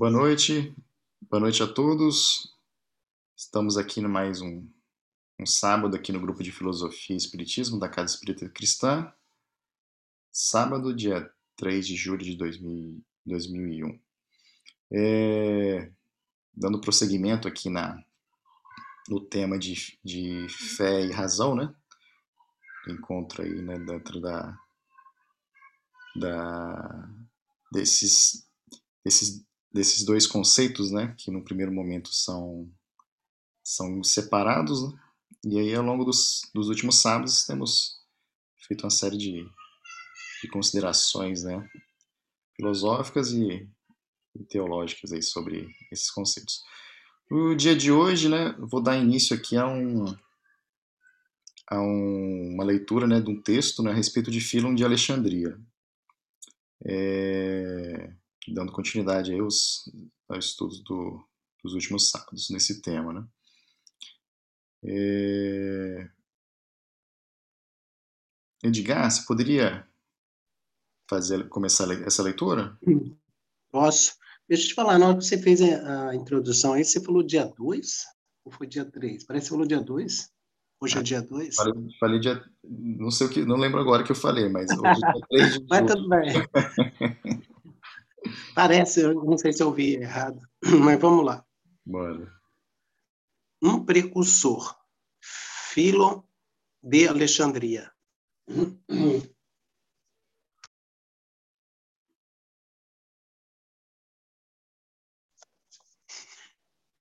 Boa noite, boa noite a todos. Estamos aqui no mais um, um sábado aqui no grupo de Filosofia e Espiritismo da Casa Espírita Cristã. Sábado, dia 3 de julho de 2000, 2001. É, dando prosseguimento aqui na, no tema de, de fé e razão, né? Encontro aí né, dentro da, da desses, desses desses dois conceitos, né, que no primeiro momento são, são separados, né? e aí ao longo dos, dos últimos sábados temos feito uma série de, de considerações, né, filosóficas e, e teológicas aí sobre esses conceitos. No dia de hoje, né, vou dar início aqui a, um, a um, uma leitura né, de um texto né, a respeito de Filon de Alexandria. É, dando continuidade aos, aos estudos do, dos últimos sábados nesse tema, né? É... Edgar, você poderia fazer, começar essa leitura? Posso. Deixa eu te falar, na hora que você fez a, introdução aí, você falou dia 2 ou foi dia 3? Parece que você falou dia 2. Hoje é dia 2? Falei, falei, dia. Não sei o que, não lembro agora que eu falei, mas hoje é dia 3 de Mas tudo bem. Parece, eu não sei se eu vi errado, mas vamos lá. Bora. Um precursor, Filo de Alexandria.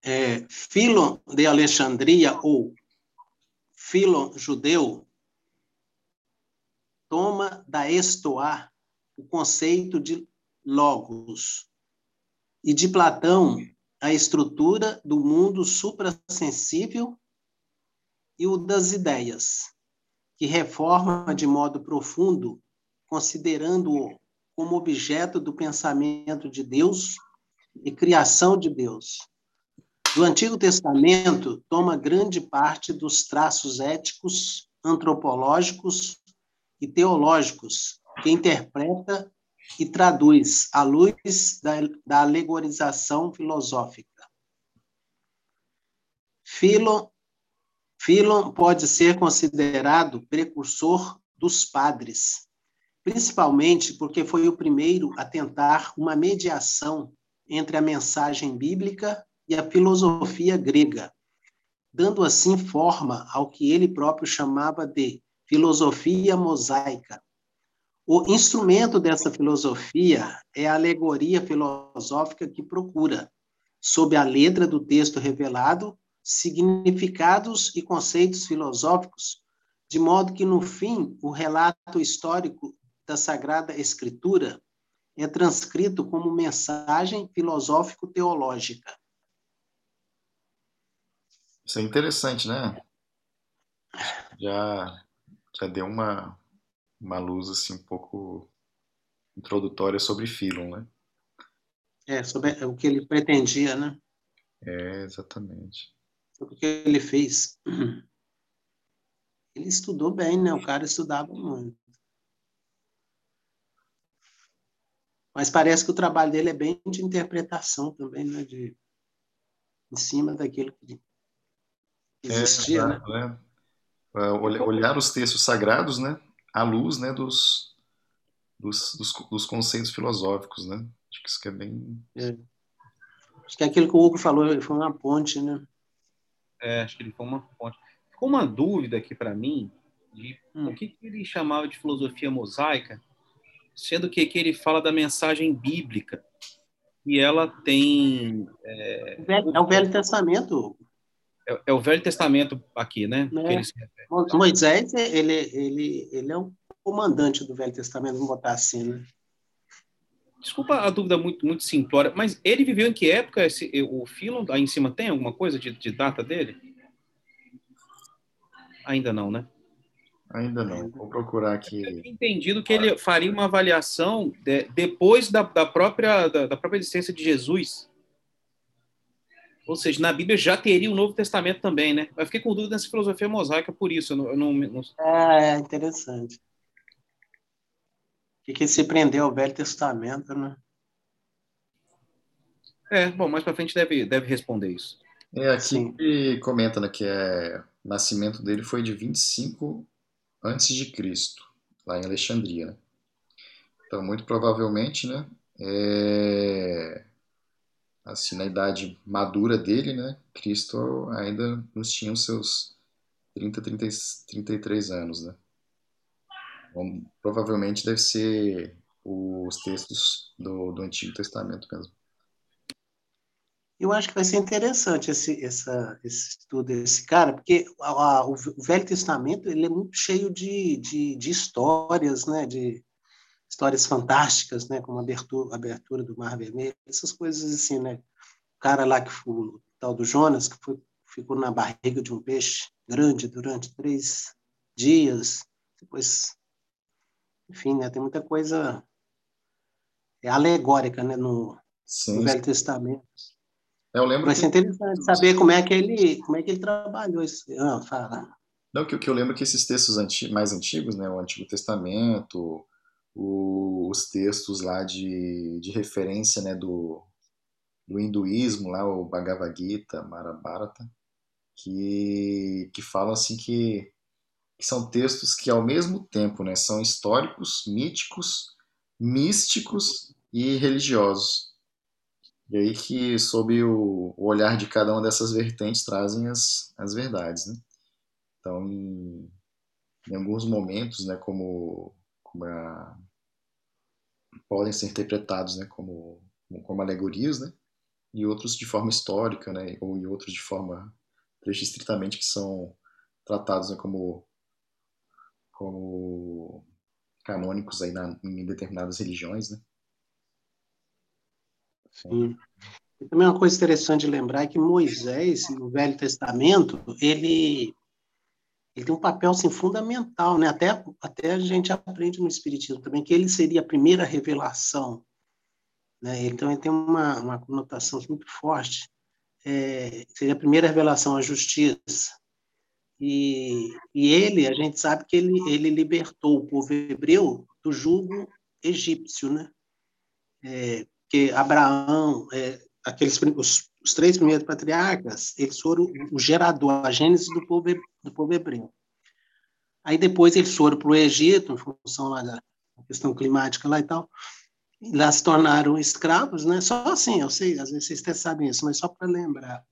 É, Filo de Alexandria ou Filo judeu toma da Estoá o conceito de logos. E de Platão, a estrutura do mundo suprassensível e o das ideias, que reforma de modo profundo, considerando-o como objeto do pensamento de Deus e criação de Deus. Do Antigo Testamento, toma grande parte dos traços éticos, antropológicos e teológicos que interpreta e traduz à luz da, da alegorização filosófica. Philon pode ser considerado precursor dos padres, principalmente porque foi o primeiro a tentar uma mediação entre a mensagem bíblica e a filosofia grega, dando assim forma ao que ele próprio chamava de filosofia mosaica, o instrumento dessa filosofia é a alegoria filosófica que procura, sob a letra do texto revelado, significados e conceitos filosóficos, de modo que, no fim, o relato histórico da Sagrada Escritura é transcrito como mensagem filosófico-teológica. Isso é interessante, né? Já, já deu uma, uma luz assim um pouco introdutória sobre Philon, né? É, sobre o que ele pretendia, né? É, exatamente. Sobre o que ele fez. Ele estudou bem, né? O cara estudava muito. Mas parece que o trabalho dele é bem de interpretação também, né? De, em cima daquilo que existia, é, né? né? Olhar os textos sagrados, né? À luz né, dos, dos, dos, dos, conceitos filosóficos, né? Acho que isso que é bem... É. Acho que aquilo que o Hugo falou foi uma ponte, né? É, acho que ele foi uma ponte. Ficou uma dúvida aqui para mim de hum. o que, que, ele chamava de filosofia mosaica, sendo que, que ele fala da mensagem bíblica e ela tem... É, é o Velho Testamento, é, é, o Velho Testamento aqui, né? É. Moisés, ele, ele, ele é o comandante do Velho Testamento, vamos botar assim, né? Desculpa a dúvida muito, muito simplória, mas ele viveu em que época? Esse, o Filon, aí em cima, tem alguma coisa de, de data dele? Ainda não, né? Ainda não. Vou procurar aqui. Eu entendido que ele faria uma avaliação de, depois da, da, própria, da, da, própria existência de Jesus. Ou seja, na Bíblia já teria o Novo Testamento também, né? Eu fiquei com dúvida nessa filosofia mosaica por isso. Eu não, eu não, não... É, interessante. O que, que se prendeu ao Velho Testamento, né? É, bom, mais para frente deve, deve responder isso. É, aqui ele comenta né, que é, o nascimento dele foi de 25 antes de Cristo, lá em Alexandria. Né? Então, muito provavelmente, né, é, assim, na idade madura dele, né, Cristo ainda nos tinha os seus 30, 30, 33 anos, né. Então, provavelmente deve ser os textos do, do Antigo Testamento mesmo. Eu acho que vai ser interessante esse, essa, esse estudo desse cara, porque a, a, o Velho Testamento ele é muito cheio de, de, de, histórias, né? De histórias fantásticas, né? Como a abertura, abertura do Mar Vermelho, essas coisas assim, né? O cara lá que foi o tal do Jonas, que foi, ficou na barriga de um peixe grande durante três dias, depois, enfim, né? Tem muita coisa é alegórica, né? No, no Velho Testamento. Eu lembro Vai ser interessante saber como é que ele, como é que ele trabalhou isso. Ah, fala. Não, que, que eu lembro que esses textos anti, mais antigos, né, o Antigo Testamento, o, os textos lá de, de referência né, do, do hinduísmo, lá, o Bhagavad Gita, Mahabharata, que, que falam assim que, que são textos que ao mesmo tempo né, são históricos, míticos, místicos e religiosos. E aí que, sob o, o olhar de cada uma dessas vertentes, trazem as, as verdades, né? Então, em, em alguns momentos, né, como, como a, podem ser interpretados, né, como, como alegorias, né? E outros de forma histórica, né? Ou em outros de forma estritamente que são tratados né, como como canônicos aí na, em determinadas religiões, né? Sim. E também uma coisa interessante de lembrar é que Moisés, no Velho Testamento, ele, ele tem um papel assim, fundamental, né? até, até a gente aprende no Espiritismo também, que ele seria a primeira revelação. Né? Então, ele tem uma, uma conotação muito forte. É, seria a primeira revelação à justiça. E, e ele, a gente sabe que ele, ele libertou o povo hebreu do jugo egípcio, né? É, que Abraão, é, aqueles os, os, três primeiros patriarcas, eles foram o gerador, a gênese do povo, do povo hebreu. Aí depois eles foram para o Egito, em função lá da questão climática lá e tal, e lá se tornaram escravos, né? Só assim, eu sei, às vezes vocês até sabem isso, mas só para lembrar.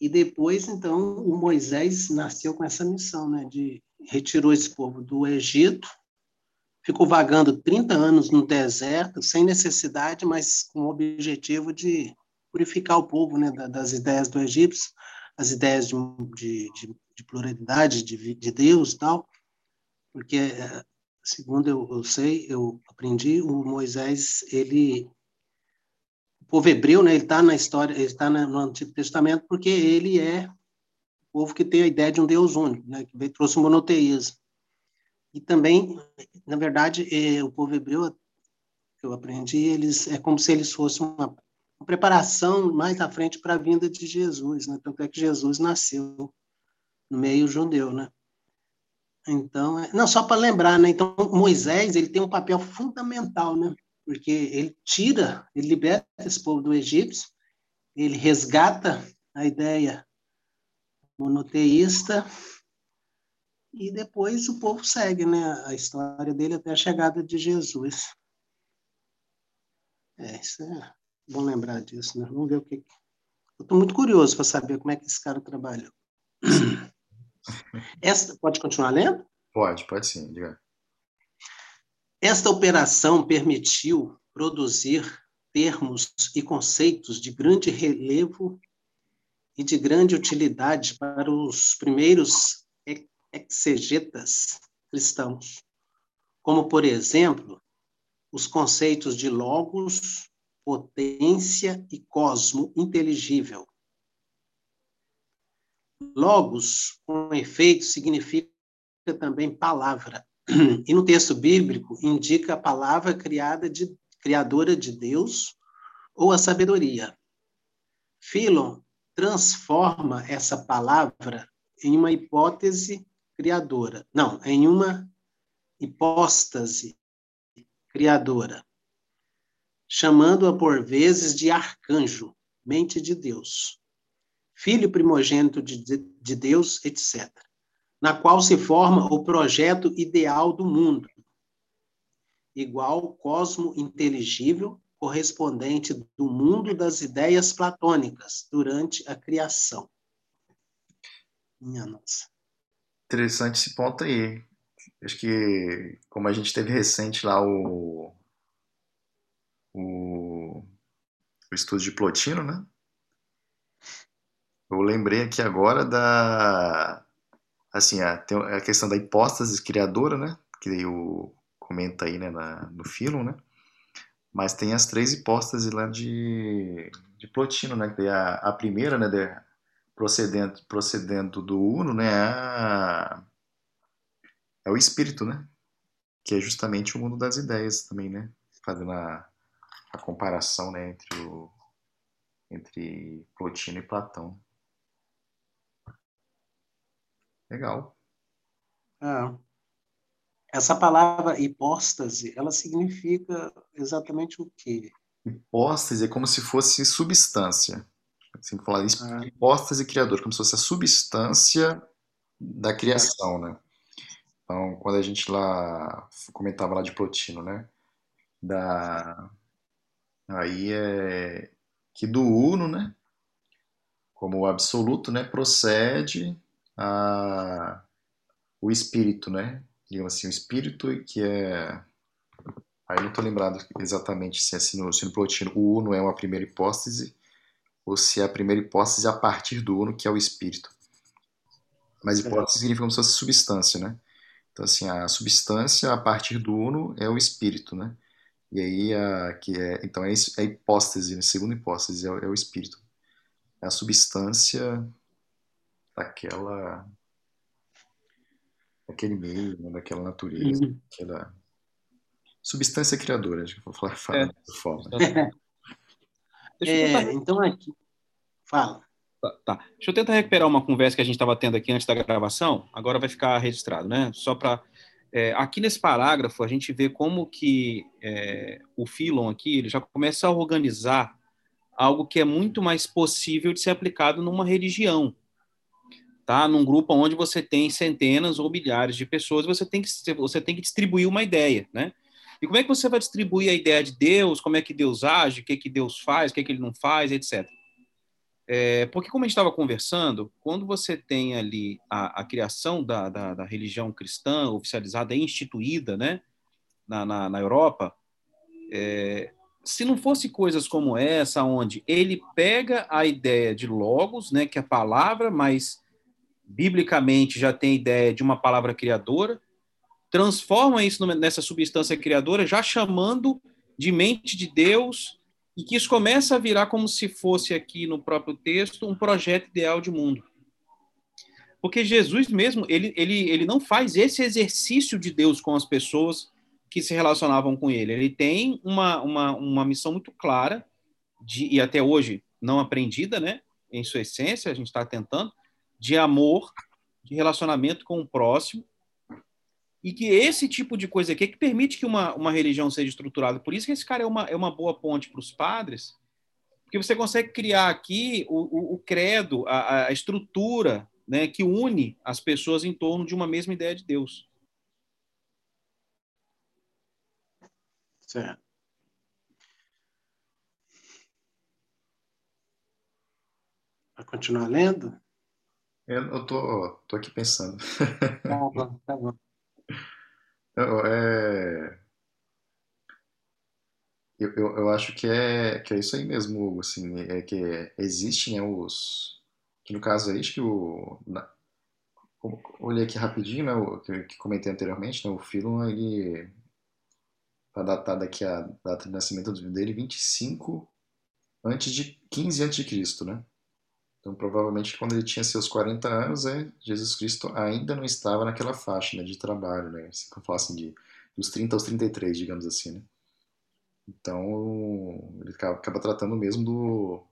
E depois, então, o Moisés nasceu com essa missão, né? De retirou esse povo do Egito ficou vagando 30 anos no deserto, sem necessidade, mas com o objetivo de purificar o povo né, das ideias do egípcio, as ideias de, de, de pluralidade de, de Deus e tal, porque, segundo eu, eu, sei, eu aprendi, o Moisés, ele, o povo hebreu, né, ele está na história, ele está no Antigo Testamento porque ele é o povo que tem a ideia de um Deus único, né, que trouxe o monoteísmo. E também, na verdade, é, o povo hebreu, que eu aprendi, eles é como se eles fossem uma, preparação mais à frente para a vinda de Jesus, né? Tanto é que Jesus nasceu no meio judeu, né? Então, é, não só para lembrar, né? Então, Moisés ele tem um papel fundamental, né? Porque ele tira, ele liberta esse povo do Egito, ele resgata a ideia monoteísta e depois o povo segue né, a história dele até a chegada de Jesus. É, isso é bom lembrar disso, né? Vamos ver o que. Eu estou muito curioso para saber como é que esse cara trabalhou. Esta, pode continuar lendo? Pode, pode sim, diga. Esta operação permitiu produzir termos e conceitos de grande relevo e de grande utilidade para os primeiros exegetas cristãos, como, por exemplo, os conceitos de logos, potência e cosmo inteligível. Logos, com efeito, significa também palavra. E no texto bíblico indica a palavra criada de, criadora de Deus ou a sabedoria. Philon transforma essa palavra em uma hipótese criadora. Não, em uma hipóstase criadora. Chamando-a por vezes de arcanjo, mente de Deus, filho primogênito de, de Deus, etc., na qual se forma o projeto ideal do mundo, igual cosmo inteligível, correspondente do mundo das ideias platônicas durante a criação. Minha nossa. Interessante esse ponto aí. Acho que, como a gente teve recente lá o, o, o estudo de Plotino, né? Eu lembrei aqui agora da, assim, a, a questão da hipóstase criadora, né? Que o comenta aí, né, na, no Philon, né? Mas tem as três hipóstases lá de, de Plotino, né? Que a, a primeira, né, de, procedendo, procedendo do Uno, né, a, é o espírito, né? Que é justamente o mundo das ideias também, né? Fazendo a, a comparação, né, entre o entre Plotino e Platão. Legal. Ah, essa palavra hipóstase, ela significa exatamente o quê? Hipóstase é como se fosse substância. Assim, falar ah. hipóstase criador, como se fosse a substância da criação, né? Então, quando a gente lá comentava lá de Plotino, né? Da aí é que do uno, né? Como o absoluto, né? Procede a o espírito, né? Digamos assim, o espírito que é aí não estou lembrado exatamente se é assim no, se no Plotino o uno é uma primeira hipótese ou se é a primeira hipótese a partir do uno que é o espírito. Mas hipótese significa como se fosse substância, né? Então, assim, a substância a partir do uno é o espírito, né? E aí, a, que é, então, é a hipóstese, né? segunda hipóstese é, é o espírito. É a substância daquela daquele meio, né? daquela natureza, uhum. daquela substância criadora, acho que vou falar, falar é. dessa forma. É, então aqui, fala. Tá, tá, Deixa eu tentar recuperar uma conversa que a gente estava tendo aqui antes da gravação. Agora vai ficar registrado, né? Só para é, aqui nesse parágrafo a gente vê como que é, o Philon aqui ele já começa a organizar algo que é muito mais possível de ser aplicado numa religião, tá? Num grupo onde você tem centenas ou milhares de pessoas, você tem que você tem que distribuir uma ideia, né? E como é que você vai distribuir a ideia de Deus? Como é que Deus age? O que é que Deus faz? O que é que Ele não faz? Etc. É, porque, como a gente estava conversando, quando você tem ali a, a criação da, da, da, religião cristã oficializada e instituída né, na, na, na Europa, é, se não fosse coisas como essa, onde ele pega a ideia de logos, né, que é a palavra, mas biblicamente já tem a ideia de uma palavra criadora, transforma isso nessa substância criadora, já chamando de mente de Deus, e que isso começa a virar como se fosse aqui no próprio texto um projeto ideal de mundo. Porque Jesus mesmo, ele, ele, ele não faz esse exercício de Deus com as pessoas que se relacionavam com ele. Ele tem uma, uma, uma missão muito clara, de, e até hoje não aprendida, né? Em sua essência, a gente está tentando, de amor, de relacionamento com o próximo, e que esse tipo de coisa aqui é que permite que uma, uma religião seja estruturada. Por isso que esse cara é uma, é uma boa ponte para os padres, porque você consegue criar aqui o, o, o credo, a, a, estrutura né, que une as pessoas em torno de uma mesma ideia de Deus. Certo. Vai continuar lendo? Eu tô, tô aqui pensando. Tá bom, tá bom. É, eu, eu, eu acho que é, que é isso aí mesmo, Hugo, assim, é que existem né, os, que no caso aí, acho que o, na, olhei aqui rapidinho, né, o, que, que comentei anteriormente, né, o Philon, ele tá datado aqui a data de nascimento dele, 25 antes de 15 antes de Cristo, né? Então, provavelmente, quando ele tinha seus 40 anos, é, Jesus Cristo ainda não estava naquela faixa né, de trabalho, né? Se eu falasse de dos 30 aos 33, digamos assim, né? Então, ele acaba, acaba tratando mesmo do,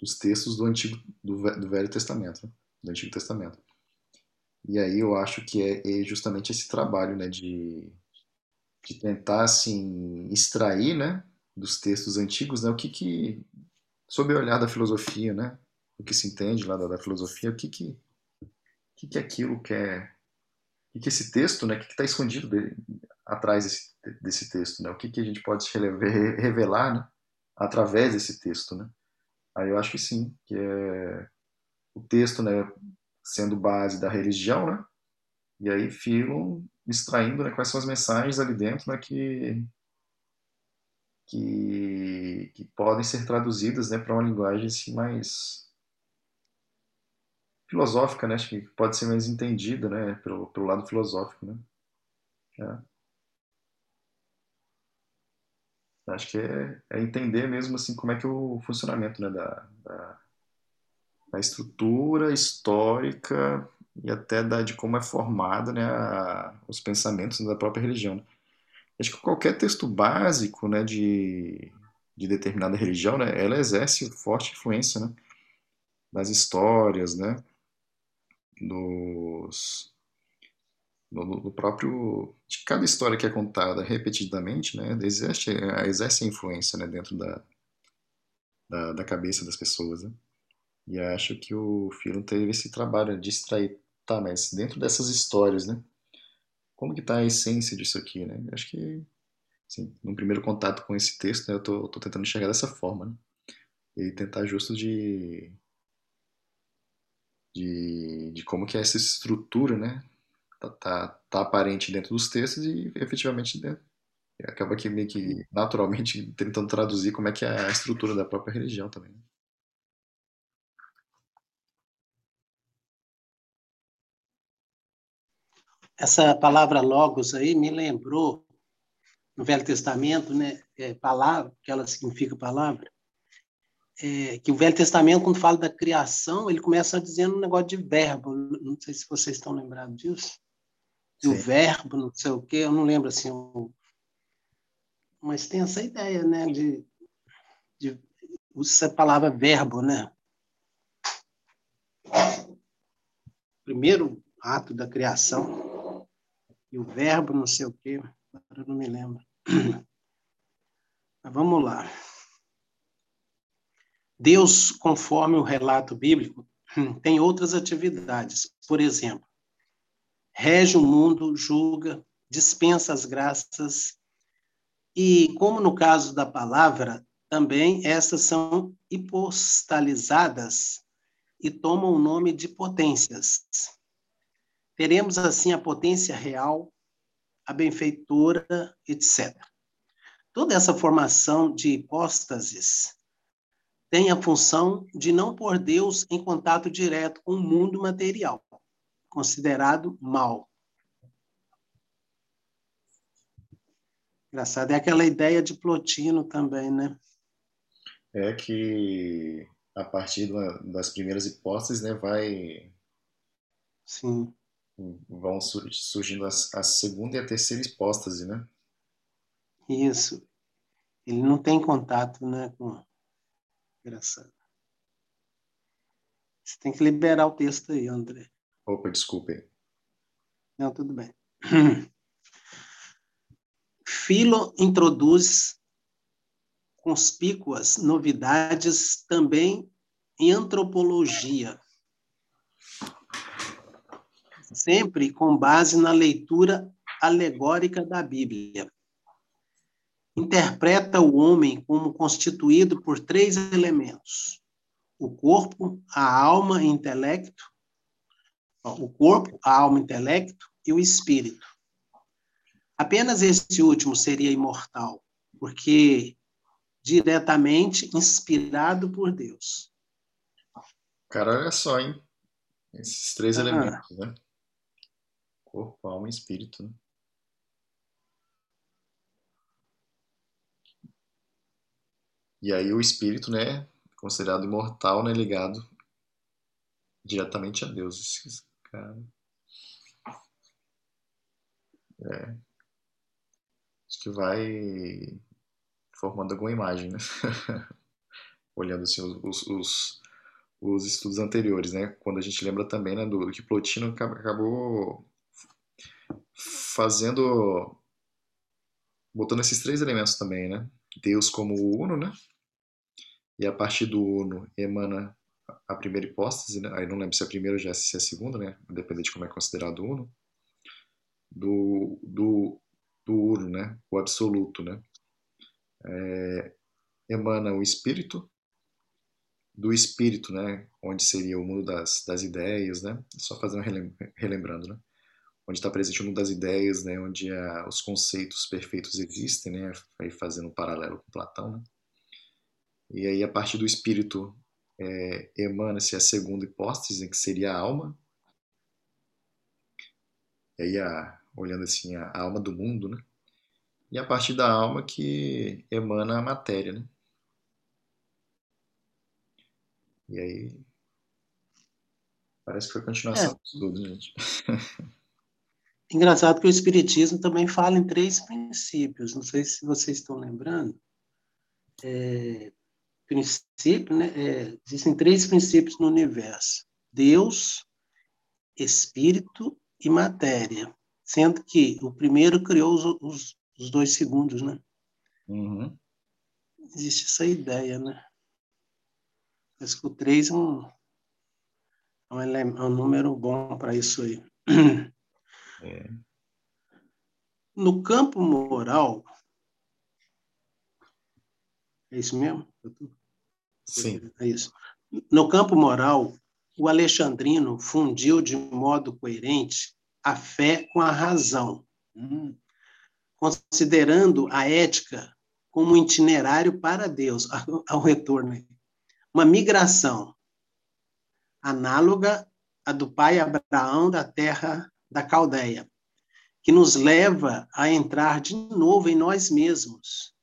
dos textos do Antigo, do, do Velho Testamento, né? do Antigo Testamento. E aí eu acho que é, é justamente esse trabalho, né, de, de tentar, assim, extrair, né, dos textos antigos, né? O que que, sob o olhar da filosofia, né? O que se entende lá da, da filosofia, o que que, que que aquilo quer, o que que esse texto, né? O que está escondido de, atrás desse, desse texto, né? O que que a gente pode revelar, né? Através desse texto, né? Aí eu acho que sim, que é o texto, né? Sendo base da religião, né? E aí Philon extraindo né, quais são as mensagens ali dentro né, que, que, que podem ser traduzidas né, para uma linguagem assim, mais filosófica, né? Acho que pode ser mais entendida, né? Pelo, pelo lado filosófico, né? É. Acho que é, é, entender mesmo assim como é que é o funcionamento né, da, da, da estrutura histórica e até da, de como é formada né, os pensamentos da própria religião. Né? Acho que qualquer texto básico né, de, de determinada religião, né, ela exerce forte influência né, nas histórias, né, dos, no, no, próprio de cada história que é contada repetidamente, né, exerce, exerce influência né, dentro da, da, da cabeça das pessoas. Né? E acho que o filme teve esse trabalho de extrair tá, mas dentro dessas histórias, né? Como que tá a essência disso aqui, né? Acho que, assim, no primeiro contato com esse texto, né, eu tô tentando chegar dessa forma, né? E tentar justo de, de, de como que é essa estrutura, né? Tá, tá, tá aparente dentro dos textos e efetivamente dentro. Acaba que meio que naturalmente tentando traduzir como é que é a estrutura da própria religião também. Né? essa palavra logos aí me lembrou no Velho Testamento, né, é, palavra, que ela significa palavra, é, que o Velho Testamento, quando fala da criação, ele começa dizendo um negócio de verbo. Não sei se vocês estão lembrados disso. O verbo, não sei o quê, eu não lembro assim. Um... Mas tem essa ideia, né, de, de usa essa palavra verbo, né? Primeiro ato da criação e o verbo não sei o quê, agora não me lembro. Mas vamos lá. Deus, conforme o relato bíblico, tem outras atividades. Por exemplo, rege o mundo, julga, dispensa as graças, e, como no caso da palavra, também essas são hipostalizadas e tomam o nome de potências. Teremos, assim, a potência real, a benfeitora, etc. Toda essa formação de hipóstases tem a função de não pôr Deus em contato direto com o mundo material, considerado mal. Engraçado, é aquela ideia de Plotino também, né? É que a partir das primeiras hipóteses, né, vai Sim vão surgindo a, a segunda e a terceira hipóstase, né? Isso. Ele não tem contato, né, com... Engraçado. Você tem que liberar o texto aí, André. Opa, desculpe. Não, tudo bem. Filo introduz conspícuas novidades também em antropologia sempre com base na leitura alegórica da Bíblia. Interpreta o homem como constituído por três elementos: o corpo, a alma e o intelecto, o corpo, a alma, intelecto e o espírito. Apenas esse último seria imortal, porque diretamente inspirado por Deus. Cara, olha só, hein? Esses três ah. elementos, né? Corpo, alma e espírito. Né? E aí o espírito, né, considerado imortal, né, ligado diretamente a Deus. Cara. É. Acho que vai formando alguma imagem, né? Olhando assim os, os, os, estudos anteriores, né? Quando a gente lembra também né, do, do que Plotino acabou fazendo. botando esses três elementos também, né? Deus como uno, né? E a partir do uno emana a primeira hipótese, né? aí não lembro se é a primeira ou já se é a segunda, né? Independente de como é considerado uno, do, do, do uno, né? O absoluto, né? É, emana o espírito, do espírito, né? Onde seria o mundo das, das ideias, né? Só fazendo relembrando, né? Onde está presente o mundo das ideias, né? Onde a, os conceitos perfeitos existem, né? Aí fazendo um paralelo com Platão, né? E aí a partir do espírito é, emana-se a segunda hipótese, que seria a alma. E aí, a, olhando assim, a, a alma do mundo, né? E a partir da alma que emana a matéria, né? E aí. Parece que foi continuação é. tudo, gente. Engraçado que o Espiritismo também fala em três princípios, não sei se vocês estão lembrando. É, princípio, né, é, existem três princípios no universo: Deus, Espírito e matéria. Sendo que o primeiro criou os, os, os dois segundos, né? Uhum. Existe essa ideia, né? Mas que o três é um, é um, é um número bom para isso aí. É. No campo moral, é isso mesmo? Sim. É isso. No campo moral, o alexandrino fundiu de modo coerente a fé com a razão, hum. considerando a ética como um itinerário para Deus, ao retorno. Uma migração análoga à do pai Abraão da terra da Caldeia, que nos leva a entrar de novo em nós mesmos,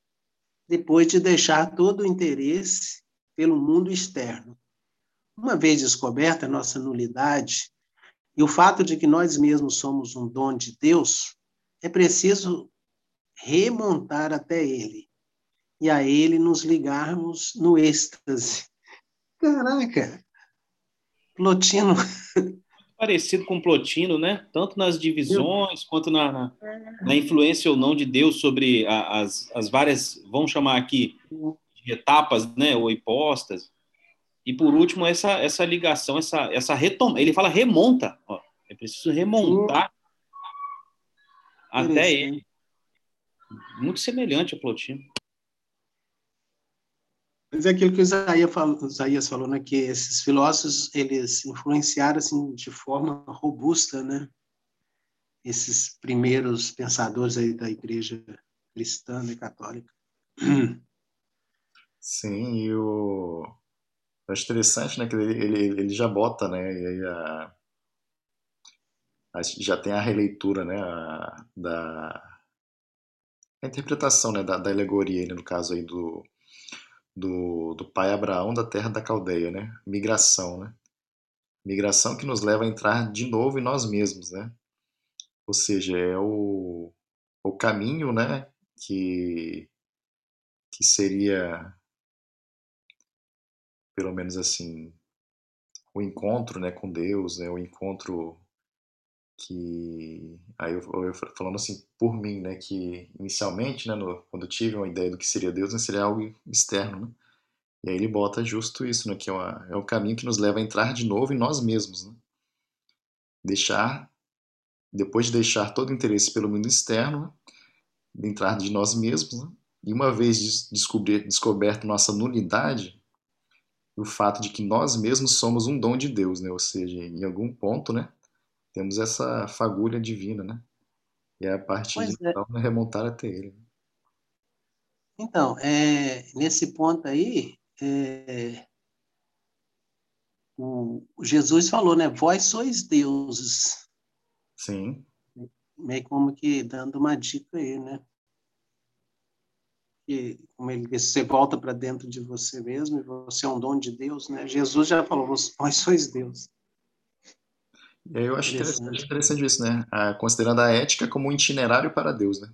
depois de deixar todo o interesse pelo mundo externo. Uma vez descoberta a nossa nulidade e o fato de que nós mesmos somos um dom de Deus, é preciso remontar até Ele e a Ele nos ligarmos no êxtase. Caraca! Plotino. Parecido com Plotino, né? Tanto nas divisões quanto na, na, na, influência ou não de Deus sobre a, as, as várias, vamos chamar aqui, etapas, né, ou impostas. E por último, essa, essa ligação, essa, essa retoma. Ele fala remonta. Ó, é preciso remontar até ele. Muito semelhante ao Plotino. Mas é aquilo que o Isaías falou, Isaías falou né, que esses filósofos eles influenciaram assim, de forma robusta né, esses primeiros pensadores aí da igreja cristã e católica. Sim, e o. Eu acho interessante, né, que ele, ele, ele já bota, né, e aí a, a, já tem a releitura, né, a, da a interpretação, né, da, da alegoria, né, no caso aí do, do, do pai Abraão da terra da Caldeia, né, migração, né, migração que nos leva a entrar de novo em nós mesmos, né, ou seja, é o, o caminho, né, que, que seria pelo menos assim, o encontro, né, com Deus, né, o encontro que aí eu, eu falando assim por mim, né, que inicialmente, né, no, quando eu tive uma ideia do que seria Deus, né, seria algo externo, né? E aí ele bota justo isso, né, que é, uma, é um caminho que nos leva a entrar de novo em nós mesmos, né? Deixar depois de deixar todo o interesse pelo mundo externo, né, entrar de nós mesmos, né? E uma vez descobrir, descoberto nossa nulidade, o fato de que nós mesmos somos um dom de Deus, né? Ou seja, em algum ponto, né? Temos essa fagulha divina, né? E é a partir pois de é. então remontar até Ele. Então, é, nesse ponto aí, é, o Jesus falou, né? Vós sois deuses. Sim. Meio como que dando uma dica aí, né? Que, como ele disse, você volta para dentro de você mesmo e você é um dom de Deus, né? Jesus já falou, vós sois Deus. E aí eu acho interessante, interessante isso, né? Ah, considerando a ética como um itinerário para Deus, né?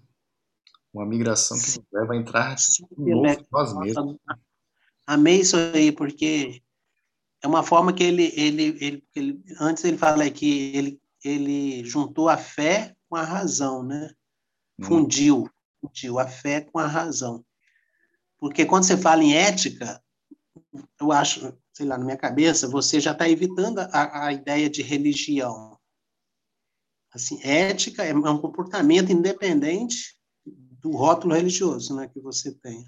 Uma migração que nos leva a entrar Sim, novo em nós mesmos. Amei isso aí, porque é uma forma que ele, ele, ele, ele antes ele fala que ele, ele juntou a fé com a razão, né? Hum. Fundiu fundiu a fé com a razão. Porque quando você fala em ética, eu acho, sei lá, na minha cabeça, você já está evitando a, a ideia de religião. Assim, ética é um comportamento independente do rótulo religioso né, que você tem.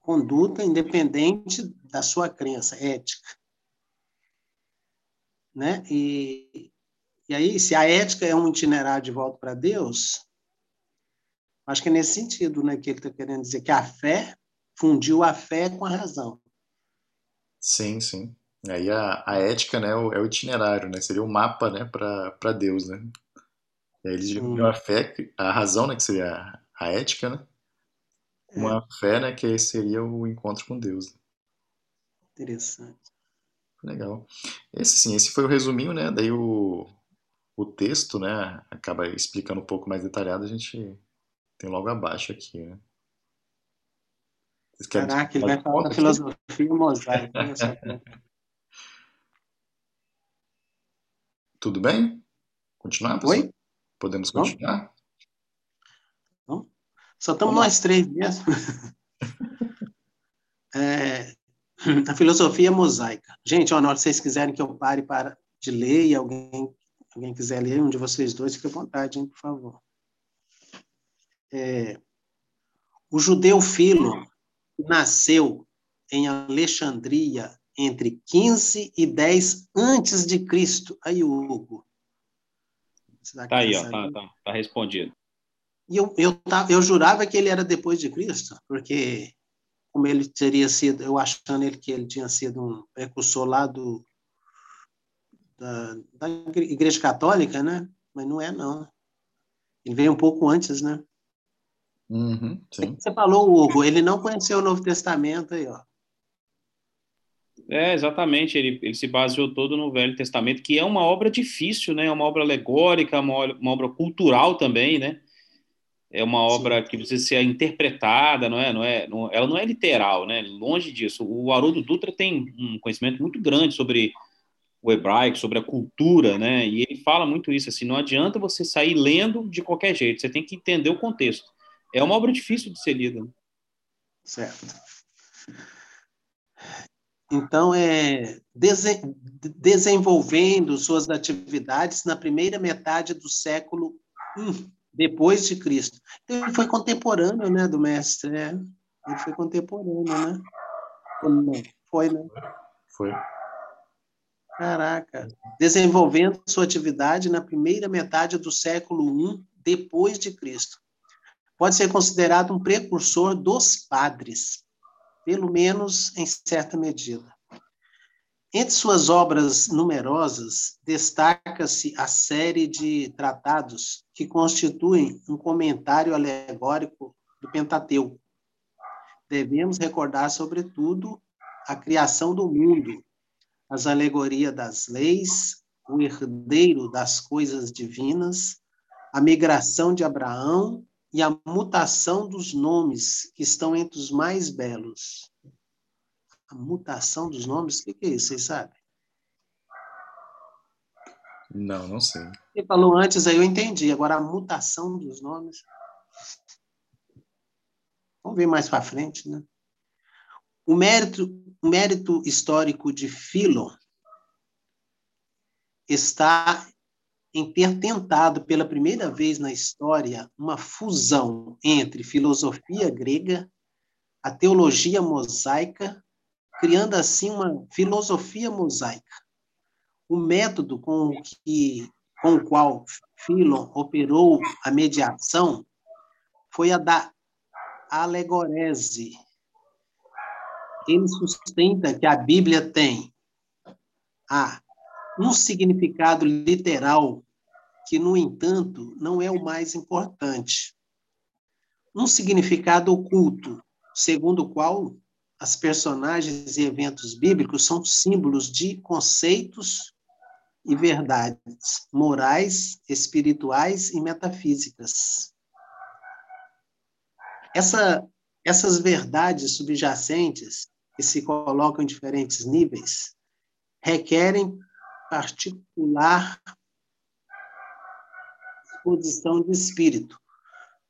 Conduta independente da sua crença, ética. Né? E, e aí, se a ética é um itinerário de volta para Deus, acho que é nesse sentido né, que ele está querendo dizer que a fé fundiu a fé com a razão. Sim, sim. Aí a, a ética né, é o, é itinerário, né? Seria o mapa né, para Deus, né? E aí eles dividiram a fé, a razão, né, que seria a, a ética, né? Uma é. fé, né, que seria o encontro com Deus. Interessante. Legal. Esse sim, esse foi o resuminho, né? Daí o, o texto, né, acaba explicando um pouco mais detalhado, a gente tem logo abaixo aqui, né? Caraca, ele vai falar da filosofia mosaica. Tudo bem? Continuar, pessoal? Oi? Podemos continuar? Não? Só estamos nós três mesmo. é, a filosofia mosaica. Gente, ó, na hora que vocês quiserem que eu pare para de ler e alguém, alguém quiser ler, um de vocês dois, fique à vontade, hein, por favor. É, o judeu Filo nasceu em Alexandria entre 15 e 10 antes de Cristo. Aí, Hugo. Tá aí, ó, tá, tá, tá, respondido. E eu, eu, eu jurava que ele era depois de Cristo, porque como ele teria sido, eu achando ele que ele tinha sido um precursor lá do, da, da Igreja Católica, né? Mas não é, não. Ele veio um pouco antes, né? Uhum, Você falou, Hugo, ele não conheceu o Novo Testamento aí, ó. É, exatamente, ele, ele se baseou todo no Velho Testamento, que é uma obra difícil, né? É uma obra alegórica, uma, uma obra cultural também, né? É uma obra Sim. que precisa ser interpretada, não é? Não é não, ela não é literal, né? Longe disso. O Haroldo Dutra tem um conhecimento muito grande sobre o hebraico, sobre a cultura, né? E ele fala muito isso, assim, não adianta você sair lendo de qualquer jeito, você tem que entender o contexto é uma obra difícil de ser lida. Certo. Então, é, desenvolvendo suas atividades na primeira metade do século I, depois de Cristo. Ele foi contemporâneo né, do mestre, né? Ele foi contemporâneo, né? Foi, né? Foi. Caraca. Desenvolvendo sua atividade na primeira metade do século I, depois de Cristo pode ser considerado um precursor dos padres, pelo menos em certa medida. Entre suas obras numerosas, destaca-se a série de tratados que constituem um comentário alegórico do Pentateuco. Devemos recordar, sobretudo, a criação do mundo, as alegorias das leis, o herdeiro das coisas divinas, a migração de Abraão e a mutação dos nomes que estão entre os mais belos. A mutação dos nomes, o que, é isso? Vocês sabem? Não, não sei. Você falou antes, aí eu entendi. Agora, a mutação dos nomes. Vamos ver mais para frente, né? O mérito, o mérito histórico de Philon está em ter tentado pela primeira vez na história uma fusão entre filosofia grega, a teologia mosaica, criando assim uma filosofia mosaica. O método com, que, com o qual Philon operou a mediação foi a da alegorese. Ele sustenta que a Bíblia tem a um significado literal que, no entanto, não é o mais importante. Um significado oculto, segundo o qual as personagens e eventos bíblicos são símbolos de conceitos e verdades morais, espirituais e metafísicas. Essa, essas verdades subjacentes, que se colocam em diferentes níveis, requerem particular disposição de espírito,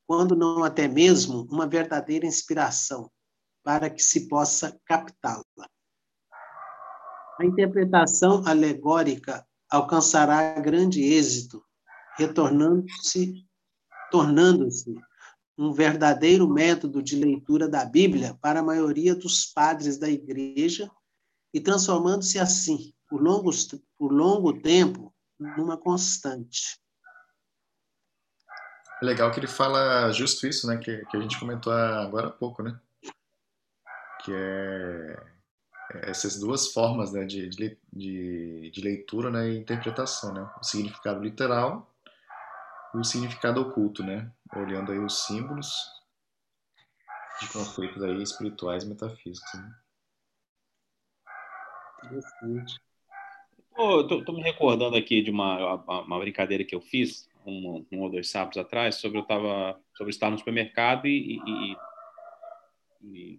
quando não até mesmo uma verdadeira inspiração, para que se possa captá-la. A interpretação alegórica alcançará grande êxito, retornando-se, tornando-se um verdadeiro método de leitura da Bíblia para a maioria dos padres da Igreja e transformando-se assim, por, por longo tempo, numa constante. É legal que ele fala justo isso, né? Que, que a gente comentou agora há pouco, né? Que é essas duas formas né, de, de, de, leitura né, e interpretação, né? O significado literal e o significado oculto, né? Olhando aí os símbolos de conceitos aí espirituais e metafísicos. Né? Tô, tô, me recordando aqui de uma, uma brincadeira que eu fiz um, um ou dois sábados atrás sobre eu tava sobre estar no supermercado e, e, e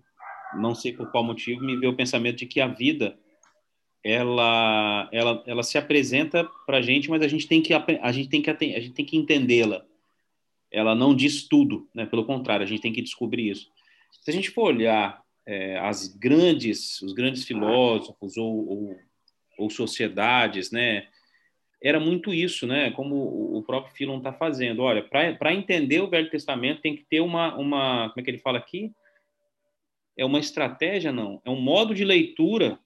não sei por qual motivo, me veio o pensamento de que a vida ela ela, ela se apresenta para a gente, mas a gente tem que a gente tem que a gente tem que entendê-la. Ela não diz tudo, né? Pelo contrário, a gente tem que descobrir isso. Se a gente for olhar é, as grandes os grandes filósofos ou, ou, ou sociedades, né? Era muito isso, né? Como o próprio Filon está fazendo. Olha, para entender o Velho Testamento tem que ter uma, uma como é que ele fala aqui? é uma estratégia, não. É um modo de leitura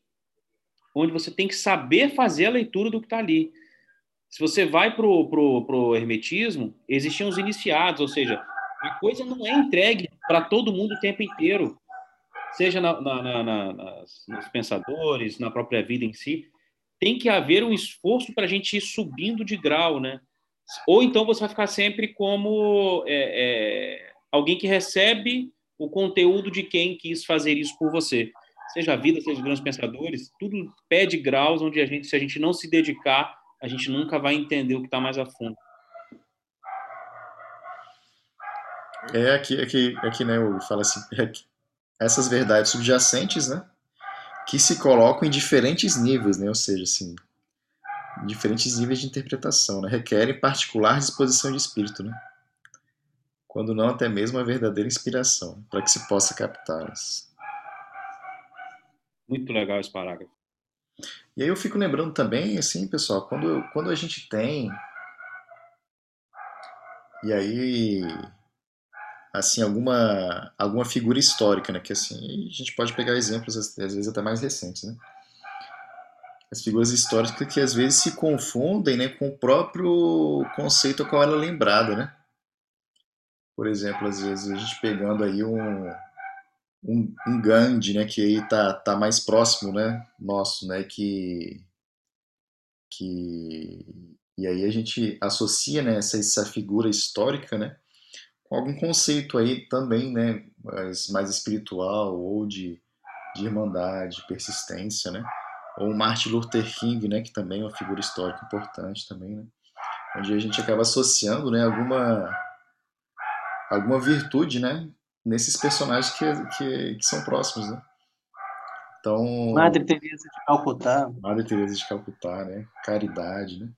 onde você tem que saber fazer a leitura do que está ali. Se você vai para o pro, pro hermetismo, existiam os iniciados, ou seja, a coisa não é entregue para todo mundo o tempo inteiro, seja na, na, na, nas, nos pensadores, na própria vida em si. Tem que haver um esforço para a gente ir subindo de grau, né? Ou então você vai ficar sempre como é, é, alguém que recebe o conteúdo de quem quis fazer isso por você. Seja a vida, seja os grandes pensadores, tudo pede graus onde a gente, se a gente não se dedicar, a gente nunca vai entender o que está mais a fundo. É aqui, aqui, aqui, né? Eu falo assim, é essas verdades subjacentes, né? Que se colocam em diferentes níveis, né? Ou seja, assim, diferentes níveis de interpretação, né? Requerem particular disposição de espírito, né? quando não até mesmo a verdadeira inspiração, para que se possa captá-las. Muito legal esse parágrafo. E aí eu fico lembrando também, assim, pessoal, quando, quando a gente tem. E aí. Assim, alguma, alguma figura histórica, né? Que assim, a gente pode pegar exemplos, às vezes até mais recentes, né? As figuras históricas que às vezes se confundem né, com o próprio conceito ao qual ela é lembrada, né? por exemplo, às vezes a gente pegando aí um, um, um Gandhi, né, que aí tá, tá mais próximo, né, nosso, né, que, que e aí a gente associa, né, essa, essa figura histórica, né, algum conceito aí também, né, mais, mais espiritual ou de, de irmandade, persistência, né, ou Martin Luther King, né, que também é uma figura histórica importante também, né, onde a gente acaba associando, né, alguma alguma virtude, né? Nesses personagens que, que, que são próximos, né? Então, Madre Teresa de Calcutá. Madre Teresa de Calcutá, né? Caridade, né?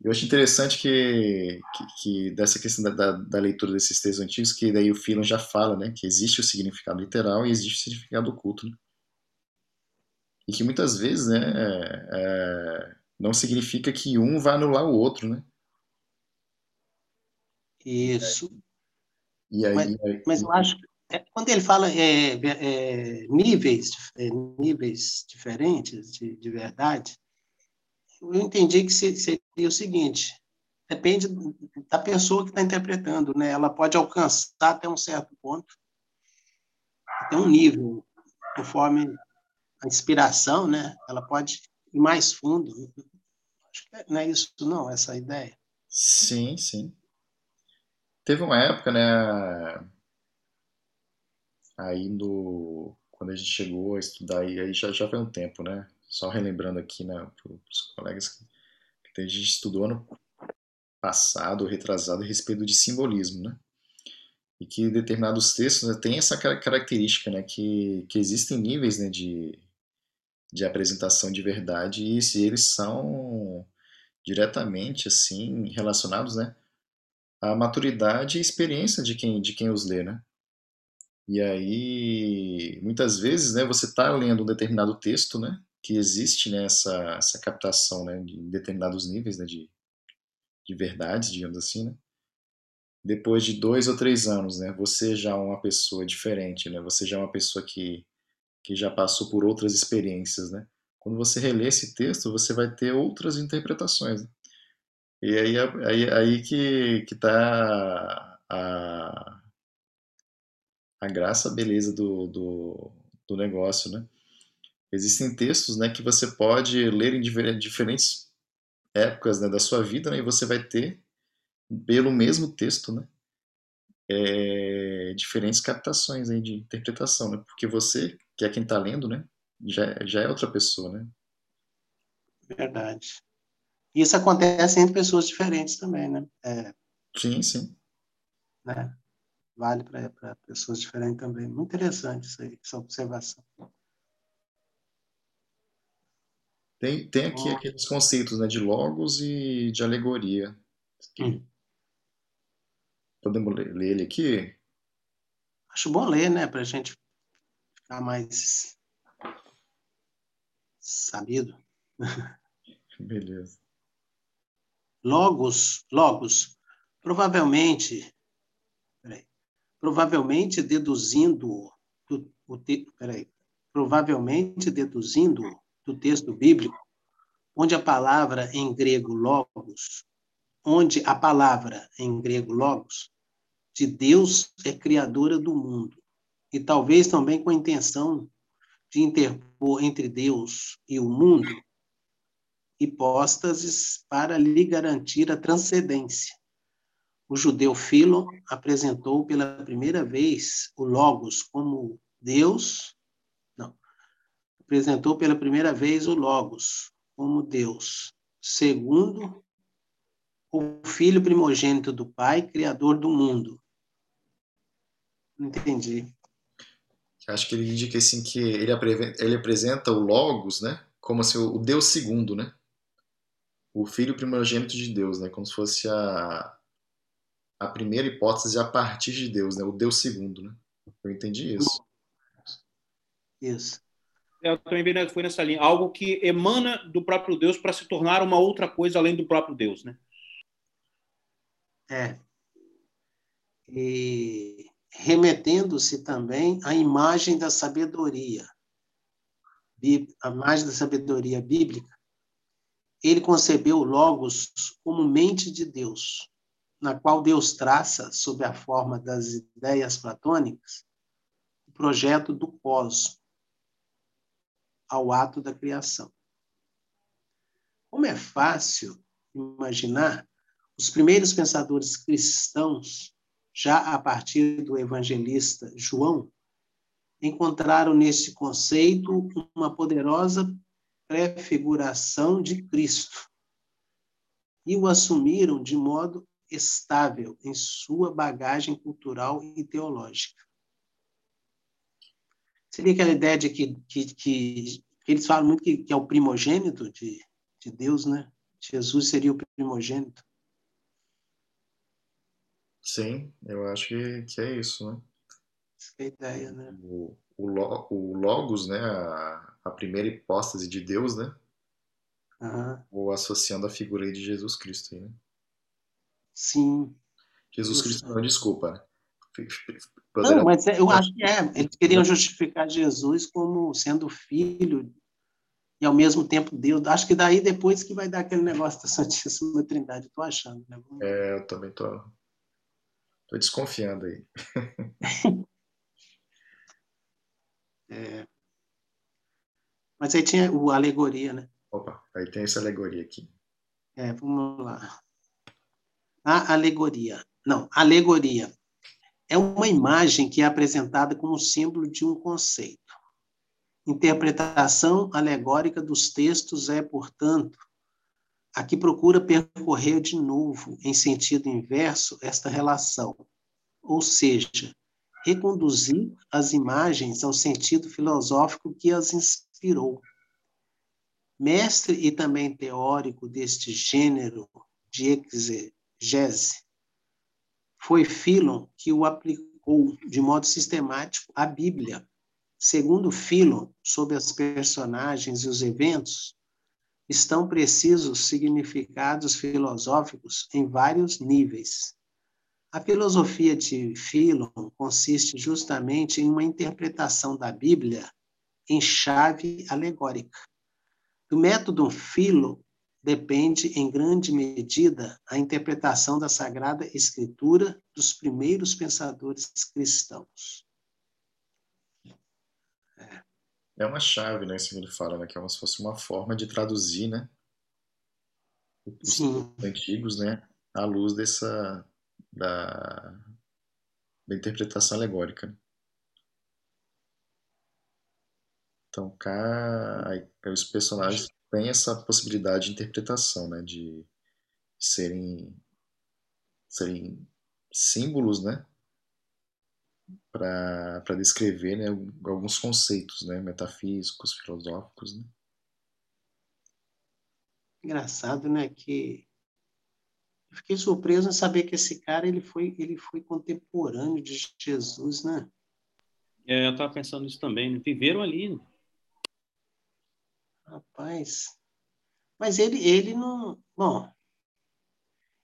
Eu acho interessante que, que, que dessa questão da, da, da, leitura desses textos antigos, que daí o Philon já fala, né? Que existe o significado literal e existe o significado oculto, né? E que muitas vezes, né? É, é, não significa que um vai anular o outro, né? Isso. E aí, mas, mas eu acho que é, quando ele fala é, é, níveis, é, níveis diferentes de, de, verdade, eu entendi que seria o seguinte: depende da pessoa que está interpretando, né? Ela pode alcançar até um certo ponto, até um nível, conforme a inspiração, né? Ela pode ir mais fundo. Acho que não é isso, não, essa ideia. Sim, sim. Teve uma época, né? Aí no, quando a gente chegou a estudar, aí já, já foi um tempo, né? Só relembrando aqui, né, para os colegas que, que a gente estudou ano passado, retrasado, a respeito de simbolismo, né? E que determinados textos né, têm essa característica, né? Que, que existem níveis né, de, de apresentação de verdade e se eles são diretamente assim relacionados, né, a maturidade e experiência de quem, de quem os lê, né? E aí, muitas vezes, né, você está lendo um determinado texto, né, que existe né, essa, essa captação né, de determinados níveis né, de, de verdades, digamos assim, né? Depois de dois ou três anos, né, você já é uma pessoa diferente, né? Você já é uma pessoa que, que já passou por outras experiências, né? Quando você relê esse texto, você vai ter outras interpretações. Né? E aí, aí, aí que, que tá a, a graça, a beleza do, do, do negócio, né? Existem textos né, que você pode ler em diferentes épocas né, da sua vida né, e você vai ter, pelo mesmo texto, né, é, diferentes captações aí de interpretação, né? Porque você, que é quem está lendo, né, já, já é outra pessoa, né? Verdade. Isso acontece entre pessoas diferentes também, né? É, sim, sim. Né? Vale para pessoas diferentes também. Muito interessante isso aí, essa observação. Tem, tem aqui aqueles conceitos né, de logos e de alegoria. Hum. Podemos ler, ler ele aqui? Acho bom ler, né? Para a gente ficar mais sabido. Beleza. Logos, logos, provavelmente, peraí, provavelmente deduzindo do, o peraí, provavelmente deduzindo do texto bíblico, onde a palavra em grego logos, onde a palavra em grego logos de Deus é criadora do mundo, e talvez também com a intenção de interpor entre Deus e o mundo hipóstases para lhe garantir a transcendência. O judeu Philon apresentou pela primeira vez o Logos como Deus, apresentou pela primeira vez o Logos como Deus, segundo o Filho primogênito do Pai, Criador do mundo. Entendi. Acho que ele indica assim que ele, ele apresenta o Logos, né? Como assim, o Deus segundo, né? O Filho primogênito de Deus, né? Como se fosse a, a primeira hipótese a partir de Deus, né? O Deus segundo, né? Eu entendi isso. Isso. Eu também fui nessa linha. Algo que emana do próprio Deus para se tornar uma outra coisa além do próprio Deus, né? É. E remetendo-se também à imagem da sabedoria, a imagem da sabedoria bíblica, ele concebeu Logos como mente de Deus, na qual Deus traça, sob a forma das ideias platônicas, o projeto do cosmos ao ato da criação. Como é fácil imaginar, os primeiros pensadores cristãos já a partir do evangelista João, encontraram nesse conceito uma poderosa prefiguração de Cristo e o assumiram de modo estável em sua bagagem cultural e teológica. Seria aquela ideia de que, que, que eles falam muito que, que é o primogênito de, de Deus, né? Jesus seria o primogênito. Sim, eu acho que, que é isso, né? Essa é a ideia, né? O, o, o Logos, né? A, a primeira hipóstase de Deus, né? Uhum. Ou associando a figura de Jesus Cristo, aí, né? Sim. Jesus Cristo, não, desculpa. Não, mas é, eu acho que é. Eles queriam justificar Jesus como sendo filho e ao mesmo tempo Deus. Acho que daí depois que vai dar aquele negócio da Santíssima Trindade, estou achando. Né? É, eu também tô, tô desconfiando aí. é. Mas aí tinha o alegoria, né? Opa, aí tem essa alegoria aqui. É, vamos lá. A alegoria. Não, alegoria é uma imagem que é apresentada como símbolo de um conceito. Interpretação alegórica dos textos é, portanto, a que procura percorrer de novo, em sentido inverso, esta relação. Ou seja, reconduzir as imagens ao sentido filosófico que as inspirou. Mestre e também teórico deste gênero de exegese, foi Philon que o aplicou de modo sistemático a Bíblia. Segundo Philon, sobre as personagens e os eventos, estão precisos significados filosóficos em vários níveis. A filosofia de Philon consiste justamente em uma interpretação da Bíblia em chave alegórica. Do método Philo depende, em grande medida, a interpretação da Sagrada Escritura dos primeiros pensadores cristãos. É, é uma chave, né, isso que ele fala, né, que é como se fosse uma forma de traduzir, né, os Sim. antigos, né, à luz dessa da, da interpretação alegórica. Então, cá, aí, os personagens têm essa possibilidade de interpretação, né, de serem, serem símbolos, né, para descrever né, alguns conceitos né, metafísicos, filosóficos. Né? Engraçado, né, que eu fiquei surpreso em saber que esse cara ele foi, ele foi contemporâneo de Jesus, né? É, eu estava pensando nisso também. Né? Viveram ali. Rapaz. Mas ele, ele não. Bom,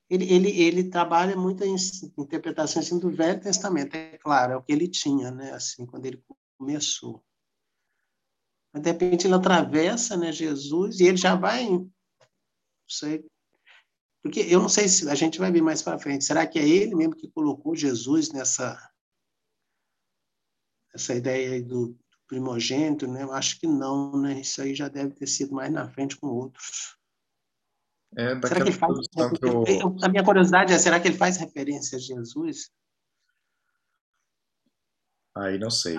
ele, ele, ele trabalha muito em interpretações assim, do Velho Testamento, é claro, é o que ele tinha, né? Assim, quando ele começou. Mas, de repente, ele atravessa né, Jesus e ele já vai. Não sei, porque eu não sei se a gente vai ver mais para frente. Será que é ele mesmo que colocou Jesus nessa essa ideia aí do primogênito, né? Eu acho que não, né? Isso aí já deve ter sido mais na frente com outros. É, será que ele faz? Que eu... A minha curiosidade é: será que ele faz referência a Jesus? Aí não sei.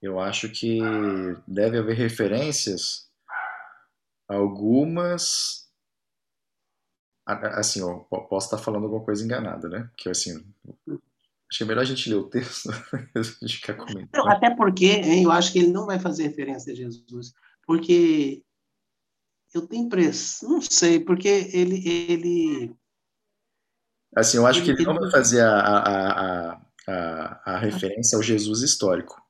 Eu acho que deve haver referências, algumas assim, eu posso estar falando alguma coisa enganada, né? Porque assim, achei melhor a gente ler o texto a gente ficar comentando. Não, até porque hein, eu acho que ele não vai fazer referência a Jesus, porque eu tenho impressão, não sei, porque ele ele assim, eu acho ele, que ele, ele não vai fazer a, a, a, a, referência ao Jesus histórico.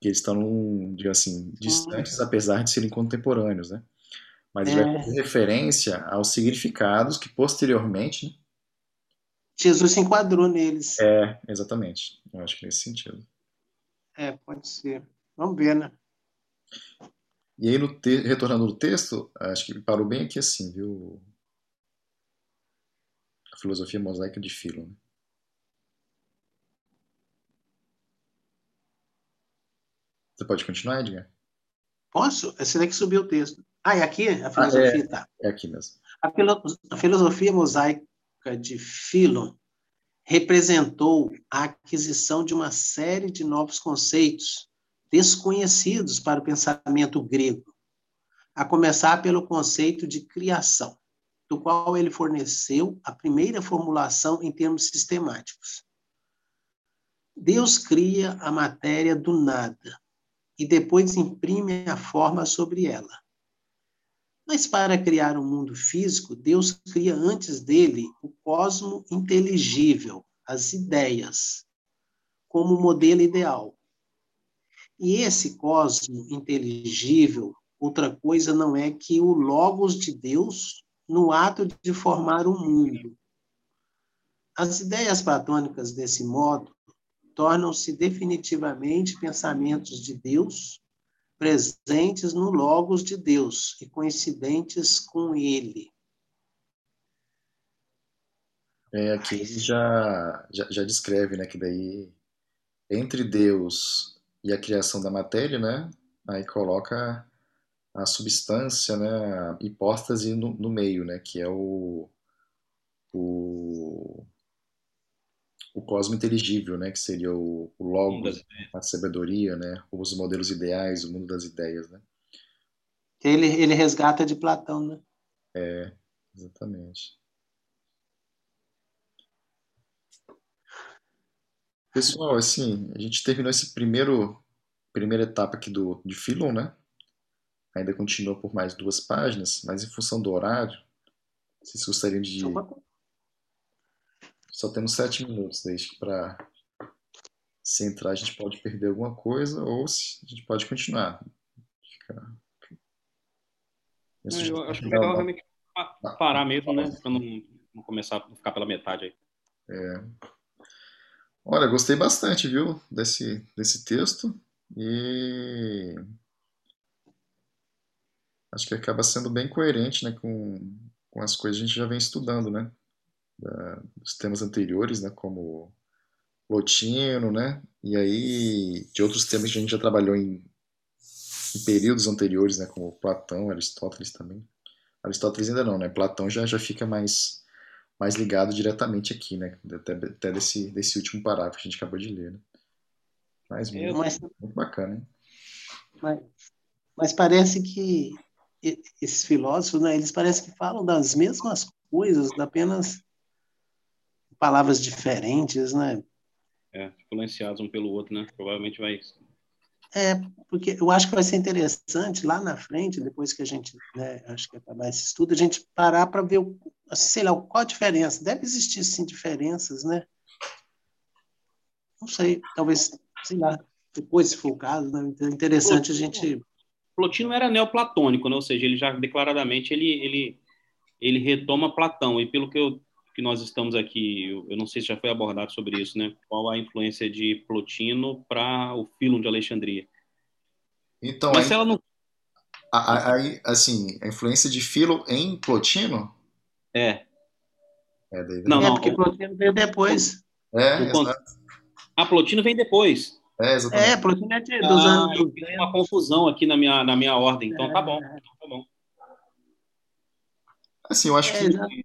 Que eles estão, digamos assim, distantes, hum. apesar de serem contemporâneos, né? mas é. vai fazer referência aos significados que posteriormente né? Jesus se enquadrou neles. É, exatamente. Eu acho que nesse sentido. É, pode ser. Vamos ver, né? E aí, no te... retornando no texto, acho que parou bem aqui assim, viu? A filosofia mosaica de Philon. Né? Você pode continuar, Edgar? Posso? Esse daqui subiu o texto. Ah, é aqui a filosofia? Ah, é, tá. É aqui mesmo. A, filo, a filosofia mosaica de Philon representou a aquisição de uma série de novos conceitos desconhecidos para o pensamento grego, a começar pelo conceito de criação, do qual ele forneceu a primeira formulação em termos sistemáticos. Deus cria a matéria do nada e depois imprime a forma sobre ela. Mas para criar um mundo físico, Deus cria antes dele o cosmo inteligível, as ideias, como modelo ideal. E esse cosmo inteligível, outra coisa não é que o Logos de Deus no ato de formar o mundo. As ideias platônicas, desse modo, tornam-se definitivamente pensamentos de Deus presentes no Logos de Deus e coincidentes com ele. É, aqui já, já, já, descreve, né, que daí entre Deus e a criação da matéria, né, aí coloca a substância, né, hipóstase no, no meio, né, que é o, o o cosmo inteligível, né, que seria o, o logos, a sabedoria, né, os modelos ideais, o mundo das ideias, né. Ele, ele resgata de Platão, né? É, exatamente. Pessoal, assim, a gente terminou esse primeiro primeira etapa aqui do de Philon, né? Ainda continua por mais duas páginas, mas em função do horário, vocês gostariam de só temos sete minutos, desde para se entrar a gente pode perder alguma coisa ou se a gente pode continuar. Fica... eu acho que é legal realmente parar mesmo, né? Pra não, não começar a ficar pela metade aí. É. Olha, gostei bastante, viu, desse, desse texto e acho que acaba sendo bem coerente, né, com, com as coisas que a gente já vem estudando, né, da, dos temas anteriores, né, como Plotino, né? E aí de outros temas que a gente já trabalhou em, em períodos anteriores, né? Como Platão, Aristóteles também. Aristóteles ainda não, né? Platão já, já fica mais, mais ligado diretamente aqui, né? Até, até desse, desse último parágrafo que a gente acabou de ler, né? Mas muito, mas, muito bacana, hein? Mas, mas parece que esses filósofos, né, eles parecem que falam das mesmas coisas, apenas palavras diferentes, né? É, influenciados um pelo outro, né? Provavelmente vai. É, porque eu acho que vai ser interessante lá na frente, depois que a gente, né, acho que acabar esse estudo, a gente parar para ver, o, sei lá, qual a diferença. Deve existir, sim, diferenças, né? Não sei, talvez, sei lá, depois, se for o caso, né? é interessante a gente... Plotino era neoplatônico, né? ou seja, ele já declaradamente ele, ele, ele retoma Platão, e pelo que eu que nós estamos aqui, eu não sei se já foi abordado sobre isso, né? Qual a influência de Plotino para o Filon de Alexandria? Então, Mas aí, ela não... Aí, assim, a influência de Filo em Plotino? É. É, daí não, é, não, porque Plotino veio depois. É, exato. A ah, Plotino vem depois. É, exatamente. É, Plotino é de, dos ah, anos... Tem uma confusão aqui na minha, na minha ordem, então tá bom. Assim, eu acho é, que,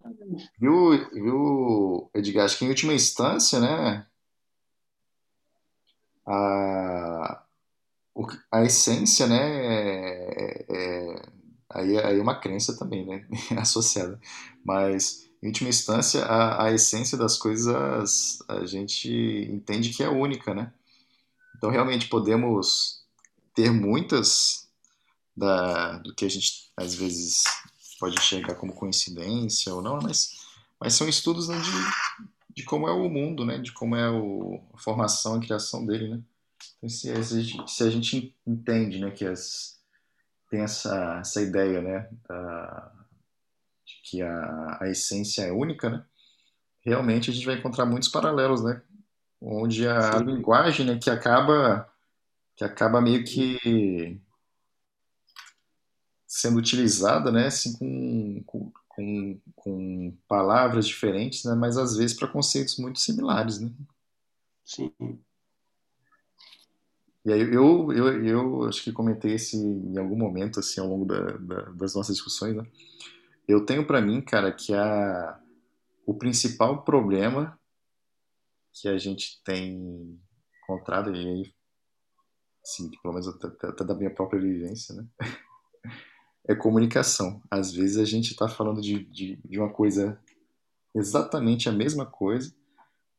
viu, viu, Edgar, acho que em última instância, né, a, a essência, né, é, é, aí, aí é uma crença também, né, associada, mas em última instância, a, a essência das coisas a gente entende que é única, né, então realmente podemos ter muitas da, do que a gente às vezes pode enxergar como coincidência ou não, mas, mas são estudos né, de, de como é o mundo, né? De como é o, a formação e criação dele, né? Então, se, a gente, se a gente entende, né, que as, tem essa, essa ideia, né, da, de que a, a essência é única, né? Realmente a gente vai encontrar muitos paralelos, né? Onde a, a linguagem, né, que acaba que acaba meio que sendo utilizada, né, assim, com, com, com palavras diferentes, né, mas às vezes para conceitos muito similares, né? Sim. E aí eu, eu, eu acho que comentei esse em algum momento, assim, ao longo da, da, das nossas discussões, né? Eu tenho para mim, cara, que a, o principal problema que a gente tem encontrado, e aí, assim, pelo menos até, até da minha própria vivência, né? É comunicação. Às vezes a gente está falando de, de, de, uma coisa exatamente a mesma coisa,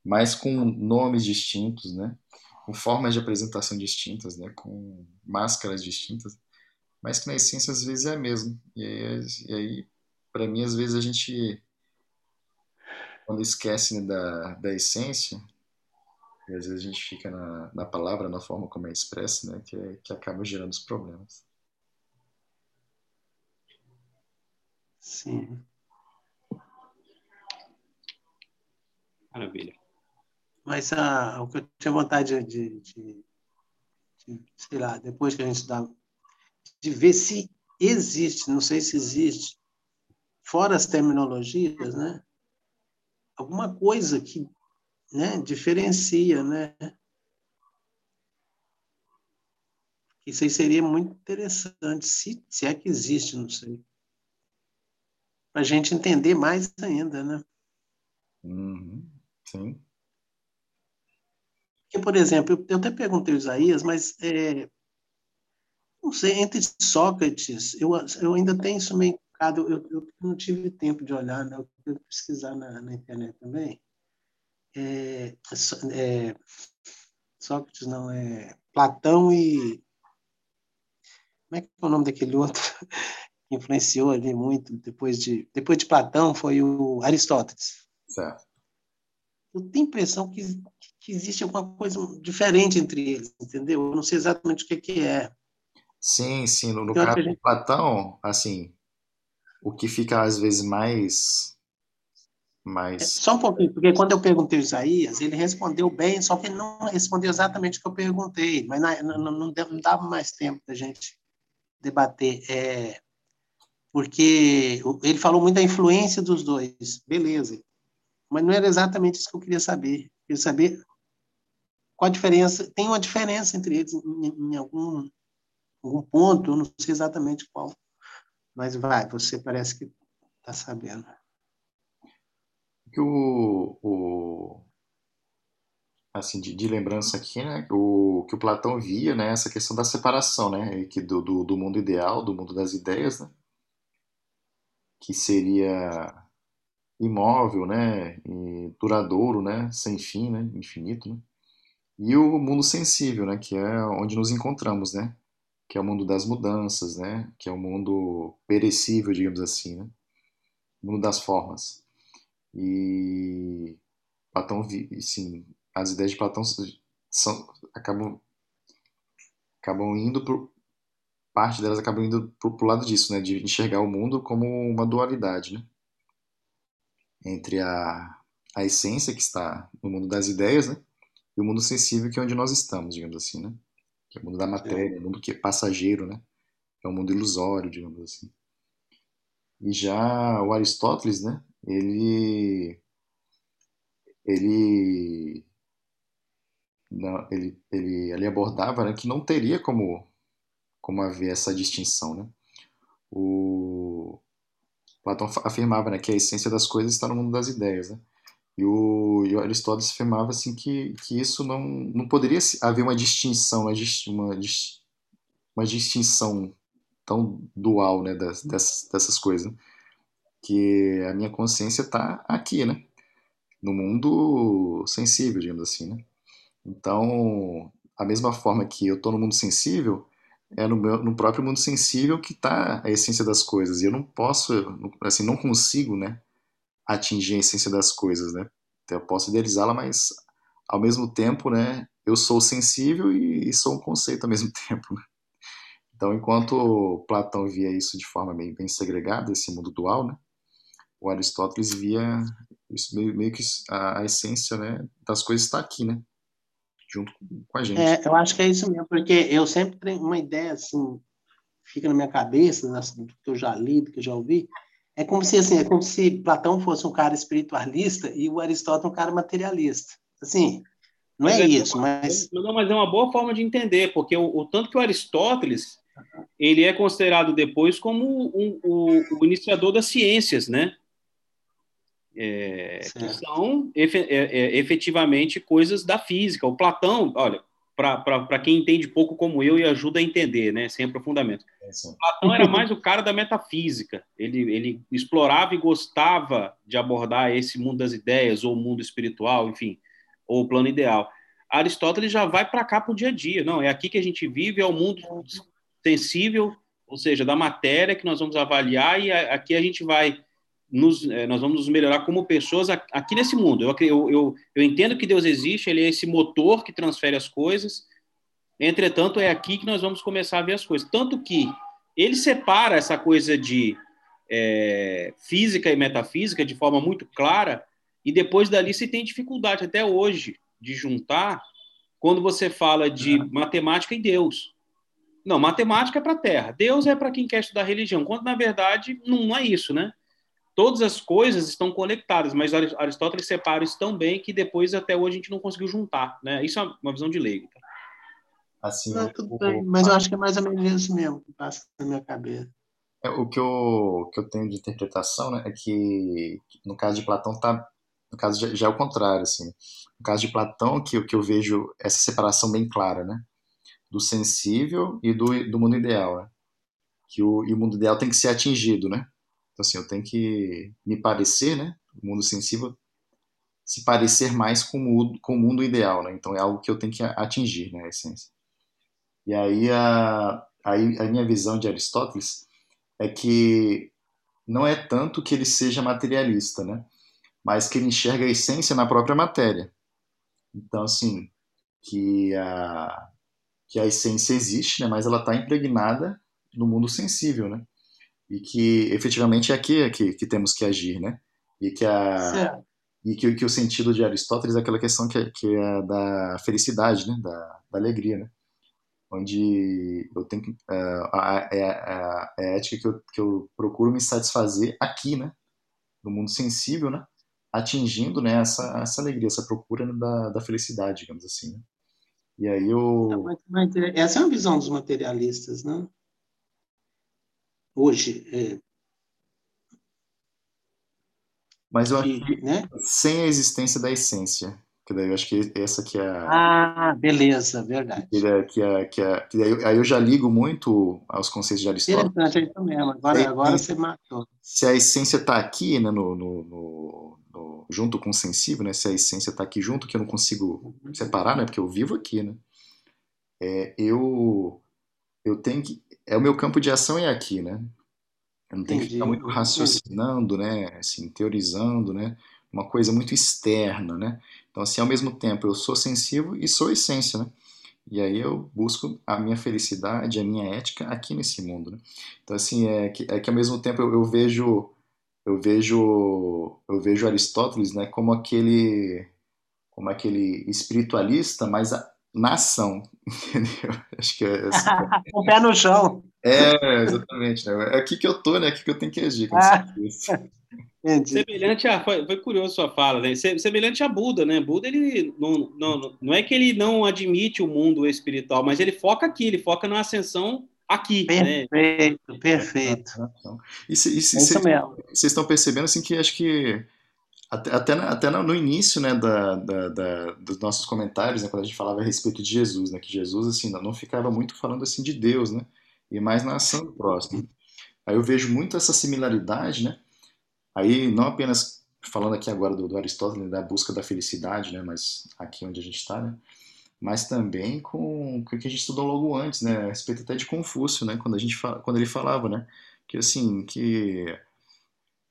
mas com nomes distintos, né? com formas de apresentação distintas, né? com máscaras distintas, mas que na essência às vezes é a mesma. E aí, e aí para mim, às vezes a gente, quando esquece né, da, da essência, e às vezes a gente fica na, na palavra, na forma como é expressa, né? que, que acaba gerando os problemas. Sim. Maravilha. Mas ah, o que eu tinha vontade de, de, de, sei lá, depois que a gente dá, de ver se existe, não sei se existe, fora as terminologias, né? Alguma coisa que né, diferencia, né? Isso aí seria muito interessante, se, se é que existe, não sei para a gente entender mais ainda, né? Uhum, sim. Porque, por exemplo, eu até perguntei o Isaías, mas é, não sei, entre Sócrates, eu, eu ainda tenho isso meio eu, eu não tive tempo de olhar, né? eu pesquisar na, na internet também. É, é, Sócrates não, é Platão e. Como é que é o nome daquele outro? Influenciou ali muito depois de depois de Platão foi o Aristóteles. Certo. Eu tenho a impressão que, que existe alguma coisa diferente entre eles, entendeu? Eu não sei exatamente o que, que é. Sim, sim. No, no caso gente... do Platão, assim, o que fica às vezes mais. mais... É, só um pouquinho, porque quando eu perguntei o Isaías, ele respondeu bem, só que ele não respondeu exatamente o que eu perguntei, mas não, não, não, não dava mais tempo da gente debater. É, porque ele falou muito da influência dos dois, beleza. Mas não era exatamente isso que eu queria saber. Eu queria saber qual a diferença. Tem uma diferença entre eles em, em algum, algum ponto, eu não sei exatamente qual. Mas vai, você parece que está sabendo. Que o, o assim de, de, lembrança aqui, né, o que o Platão via, né, essa questão da separação, né, que do, do, do mundo ideal, do mundo das ideias, né, que seria imóvel, né, duradouro, né, sem fim, né, infinito, né, e o mundo sensível, né, que é onde nos encontramos, né, que é o mundo das mudanças, né, que é o mundo perecível, digamos assim, né, o mundo das formas. E Platão, sim, as ideias de Platão são, acabam acabam indo parte delas acabam indo pro, pro lado disso, né? De enxergar o mundo como uma dualidade, né? Entre a, a essência que está no mundo das ideias, né? E o mundo sensível que é onde nós estamos, digamos assim, né? Que é o mundo da matéria, o mundo que é passageiro, né? É um mundo ilusório, digamos assim. E já o Aristóteles, né? Ele ele ele, ele, ele abordava né, que não teria como como haver essa distinção, né? O Platão afirmava, né, que a essência das coisas está no mundo das ideias, né? E o, e Aristóteles afirmava assim que, que isso não, não poderia haver uma distinção, uma, uma, uma distinção tão dual, né, das, dessas, dessas coisas, né? que a minha consciência está aqui, né, no mundo sensível, digamos assim, né. Então, a mesma forma que eu estou no mundo sensível, é no, meu, no próprio mundo sensível que está a essência das coisas. E eu não posso, assim, não consigo, né, atingir a essência das coisas, né? Então, eu posso idealizá-la, mas ao mesmo tempo, né, eu sou sensível e, e sou um conceito ao mesmo tempo. Né? Então, enquanto Platão via isso de forma bem, bem segregada, esse mundo dual, né, o Aristóteles via isso meio, meio que a, a essência, né, das coisas está aqui, né? Junto com a gente. É, eu acho que é isso mesmo, porque eu sempre tenho uma ideia assim, fica na minha cabeça, né, do que eu já li, do que eu já ouvi, é como se assim, é como se Platão fosse um cara espiritualista e o Aristóteles um cara materialista. Assim, não é, é, isso, mas não, mas é uma boa forma de entender, porque o, o tanto que o Aristóteles ele é considerado depois como um, o, o iniciador das ciências, né? É, que são é, é, efetivamente coisas da física. O Platão, olha, para quem entende pouco como eu e ajuda a entender, né, sem aprofundamento. É Platão era mais o cara da metafísica. Ele, ele explorava e gostava de abordar esse mundo das ideias, ou o mundo espiritual, enfim, ou o plano ideal. Aristóteles já vai para cá para o dia a dia. Não, é aqui que a gente vive, é o mundo sensível, ou seja, da matéria que nós vamos avaliar, e aqui a gente vai nos, é, nós vamos nos melhorar como pessoas aqui nesse mundo. Eu, eu, eu, eu entendo que Deus existe, ele é esse motor que transfere as coisas. Entretanto, é aqui que nós vamos começar a ver as coisas. Tanto que ele separa essa coisa de é, física e metafísica de forma muito clara, e depois dali se tem dificuldade até hoje de juntar quando você fala de matemática e Deus. Não, matemática é para a Terra, Deus é para quem quer estudar religião, quando na verdade não é isso, né? Todas as coisas estão conectadas, mas Aristóteles separa isso tão bem que depois até hoje a gente não conseguiu juntar, né? Isso é uma visão de leigo. Tá? Assim, não, tudo o, bem, mas eu acho que é mais ou menos isso mesmo que passa na minha cabeça. É, o que eu, que eu tenho de interpretação né, é que no caso de Platão tá no caso já, já é o contrário assim no caso de Platão que que eu vejo essa separação bem clara né do sensível e do, do mundo ideal né? que o, e o mundo ideal tem que ser atingido né então, assim, eu tenho que me parecer, né? O mundo sensível se parecer mais com o, com o mundo ideal, né? Então, é algo que eu tenho que atingir, né? A essência. E aí, a, aí, a minha visão de Aristóteles é que não é tanto que ele seja materialista, né? Mas que ele enxerga a essência na própria matéria. Então, assim, que a, que a essência existe, né? Mas ela está impregnada no mundo sensível, né? E que efetivamente é aqui que, que temos que agir, né? E que a certo. e que, que, o sentido de Aristóteles é aquela questão que, que é da felicidade, né? Da, da alegria, né? onde eu tenho que, uh, a, a, a, a, ética que eu, que eu procuro me satisfazer aqui, né, no mundo sensível, né, atingindo, né, essa, essa alegria, essa procura da, da felicidade, digamos assim, né. E aí eu... Essa é uma visão dos materialistas, né? Hoje, é... Mas eu acho que né? sem a existência da essência, que daí eu acho que essa que é a... Ah, beleza, verdade. Que, é, que, é, que, é, que daí, aí eu já ligo muito aos conceitos de Aristóteles. Interessante, é isso mesmo. Agora, aí, agora você matou. Se a essência está aqui, né, no, no, no, no, junto com o sensível, né, se a essência está aqui junto, que eu não consigo uhum. separar, né, porque eu vivo aqui, né, é, eu, eu tenho que... É o meu campo de ação é aqui, né? Eu não tenho que ficar muito raciocinando, né, assim, teorizando, né, uma coisa muito externa, né? Então, assim, ao mesmo tempo, eu sou sensível e sou essência, né? E aí eu busco a minha felicidade, a minha ética aqui nesse mundo, né? Então, assim, é que, é que ao mesmo tempo eu, eu vejo eu vejo eu vejo Aristóteles, né, como aquele como aquele espiritualista, mas a, na ação, entendeu? Acho que é assim, o pé no chão. É, exatamente. Né? É aqui que eu tô, né? É aqui que eu tenho que agir. Ah. Semelhante a. Foi, foi curioso sua fala, né? Semelhante a Buda, né? Buda, ele não, não, não é que ele não admite o mundo espiritual, mas ele foca aqui, ele foca na ascensão aqui. Perfeito, né? perfeito. E, se, e se, vocês estão percebendo assim que acho que até, até, até no início né, da, da, da, dos nossos comentários, né, quando a gente falava a respeito de Jesus, né, que Jesus assim, não ficava muito falando assim de Deus, né, e mais na ação do próximo. Aí eu vejo muito essa similaridade, né, Aí, não apenas falando aqui agora do, do Aristóteles, da busca da felicidade, né, mas aqui onde a gente está, né, mas também com o que a gente estudou logo antes, né, a respeito até de Confúcio, né, quando, a gente fala, quando ele falava, né, que assim, que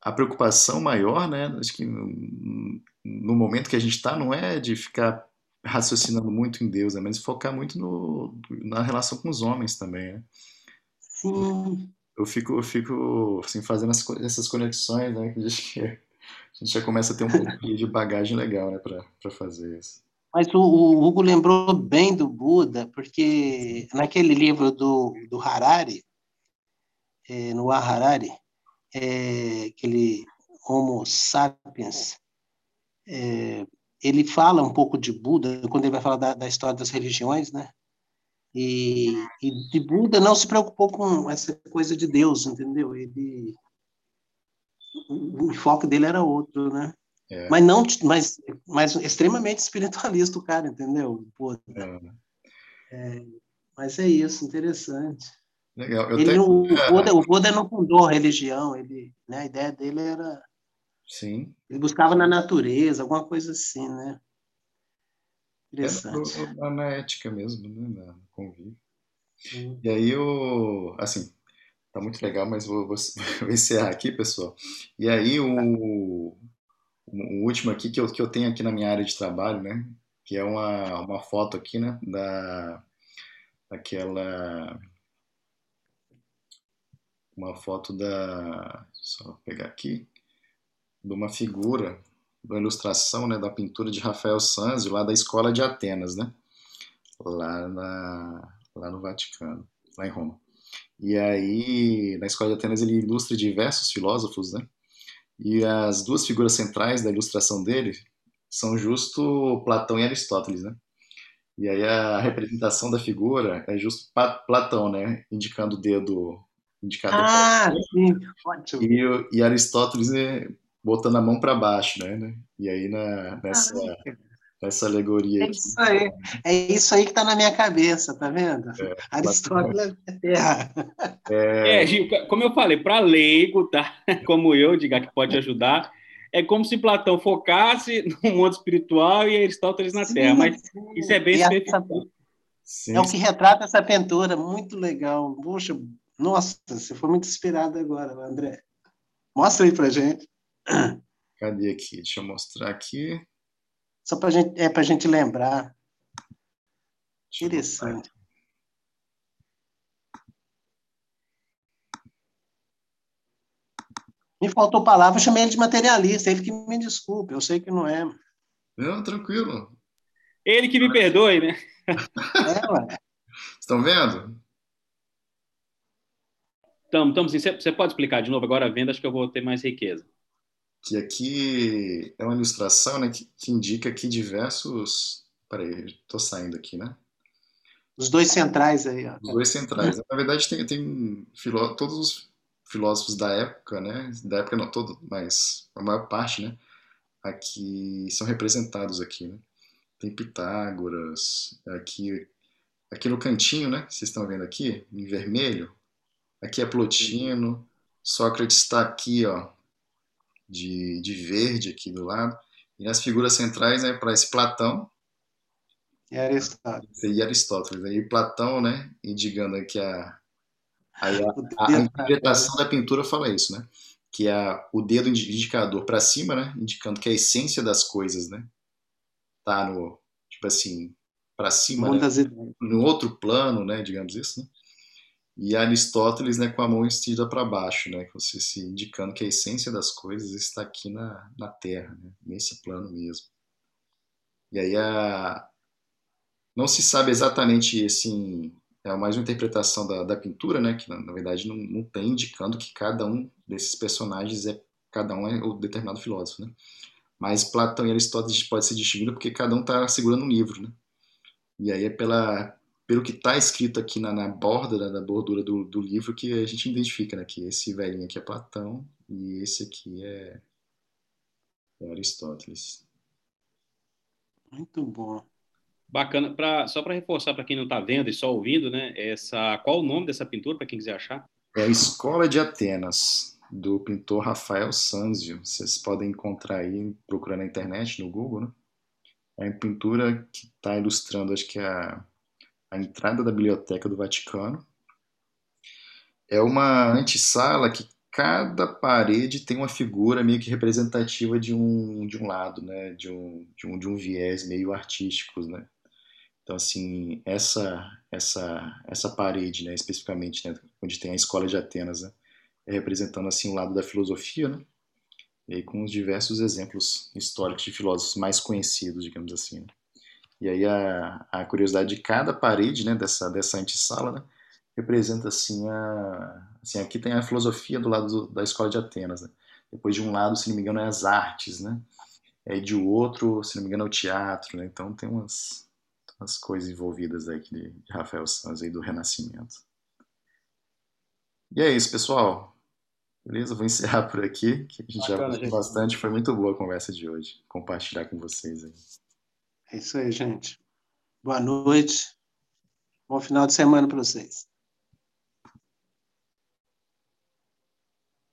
a preocupação maior, né, acho que no, momento que a gente está, não é de ficar raciocinando muito em Deus, né, mas focar muito no, na relação com os homens também, né. Sim eu fico, eu fico assim, fazendo essas conexões, né? Que a gente já começa a ter um pouquinho de bagagem legal, né, para fazer isso. Mas o, o, Hugo lembrou bem do Buda, porque naquele livro do, do Harari, é, no Harari, é, aquele Homo sapiens, é, ele fala um pouco de Buda, quando ele vai falar da, da história das religiões, né? E, e de Buda não se preocupou com essa coisa de Deus, entendeu? Ele o, o foco dele era outro, né? É. Mas não, mas, mas extremamente espiritualista o cara, entendeu? É. É, mas é isso, interessante. Legal. Eu ele, tenho... o, Buda, o Buda não fundou religião, ele, né, a ideia dele era. Sim. Ele buscava na natureza, alguma coisa assim, né? Interessante. É na, na, ética mesmo, né? No convívio. Hum. E aí eu, assim, tá muito legal, mas vou, vou, vou, encerrar aqui, pessoal. E aí o, o último aqui que eu, que eu tenho aqui na minha área de trabalho, né? Que é uma, uma foto aqui, né? Da, daquela... Uma foto da... Só pegar aqui. De uma figura da ilustração, né, da pintura de Rafael Sanzio, lá da Escola de Atenas, né? Lá, na, lá no Vaticano, lá em Roma. E aí, na Escola de Atenas, ele ilustra diversos filósofos, né? E as duas figuras centrais da ilustração dele são justo Platão e Aristóteles, né? E aí a representação da figura é justo Platão, né? Indicando o dedo indicador. Ah, sim, ótimo. E, e Aristóteles né, botando a mão para baixo, né, né? E aí na, nessa, nessa alegoria. É isso aí. É isso aí que está na minha cabeça, tá vendo? É, Aristóteles é terra. É... é, Gil, como eu falei, para leigo, tá? Como eu, diga que pode ajudar. É como se Platão focasse no mundo espiritual e Aristóteles na sim, Terra, mas sim. isso é bem específico. É o que retrata essa pintura, muito legal. Puxa, nossa, você foi muito inspirado agora, André. Mostra aí pra gente. Cadê aqui? Deixa eu mostrar aqui. Só para gente, é para a gente lembrar. Interessante. Me faltou palavra, eu chamei ele de materialista, ele que me desculpe, eu sei que não é. Não, tranquilo. Ele que me perdoe, né? É, ué. Estão vendo? Estamos, estamos sim. Você pode explicar de novo agora a venda, acho que eu vou ter mais riqueza. Que aqui é uma ilustração né, que, que indica aqui diversos. Peraí, estou saindo aqui, né? Os dois centrais aí. Ó. Os dois centrais. Na verdade, tem, tem filó... todos os filósofos da época, né? Da época não todo, mas a maior parte, né? Aqui são representados aqui, né? Tem Pitágoras, aqui, aqui no cantinho, né? Vocês estão vendo aqui, em vermelho, Aqui é Plotino. Sócrates está aqui, ó, de, de verde aqui do lado. E nas figuras centrais, né, para esse Platão. E Aristóteles. E Aristóteles. Aí Platão, né, indicando que a, a, a, a interpretação da pintura fala isso, né? Que é o dedo indicador para cima, né? Indicando que a essência das coisas, né? Tá no, tipo assim, para cima, né? no outro plano, né? Digamos isso, né? E Aristóteles né, com a mão estendida para baixo, né, você se indicando que a essência das coisas está aqui na, na Terra, né, nesse plano mesmo. E aí a, não se sabe exatamente assim, é mais uma interpretação da, da pintura, né, que na, na verdade não, não tem indicando que cada um desses personagens é cada um é o determinado filósofo, né? Mas Platão e Aristóteles pode ser distinguido porque cada um está segurando um livro, né? E aí é pela pelo que está escrito aqui na, na borda, da, da bordura do, do, livro, que a gente identifica né, que esse velhinho aqui é Platão e esse aqui é, é Aristóteles. Muito bom. Bacana. Pra, só para reforçar para quem não está vendo e só ouvindo, né? Essa, qual o nome dessa pintura, para quem quiser achar? É a Escola de Atenas, do pintor Rafael Sanzio. Vocês podem encontrar aí, procurando na internet, no Google, né? É uma pintura que está ilustrando, acho que é a a entrada da Biblioteca do Vaticano. É uma antessala que cada parede tem uma figura meio que representativa de um, de um lado, né? de, um, de, um, de um viés meio artístico. Né? Então, assim, essa, essa, essa parede, né, especificamente, né, onde tem a Escola de Atenas, né, é representando assim o lado da filosofia, né? e aí com os diversos exemplos históricos de filósofos mais conhecidos, digamos assim. Né? E aí a, a curiosidade de cada parede né, dessa, dessa antessala né, representa assim, a, assim, aqui tem a filosofia do lado do, da escola de Atenas. Né? Depois de um lado, se não me engano, é as artes, né? E de outro, se não me engano, é o teatro, né? Então tem umas, umas coisas envolvidas aí de, de Rafael Sanz aí do Renascimento. E é isso, pessoal. Beleza? Vou encerrar por aqui, que a gente Bacana, já falou bastante. Foi muito boa a conversa de hoje. Compartilhar com vocês aí. É isso aí, gente. Boa noite. Bom final de semana para vocês.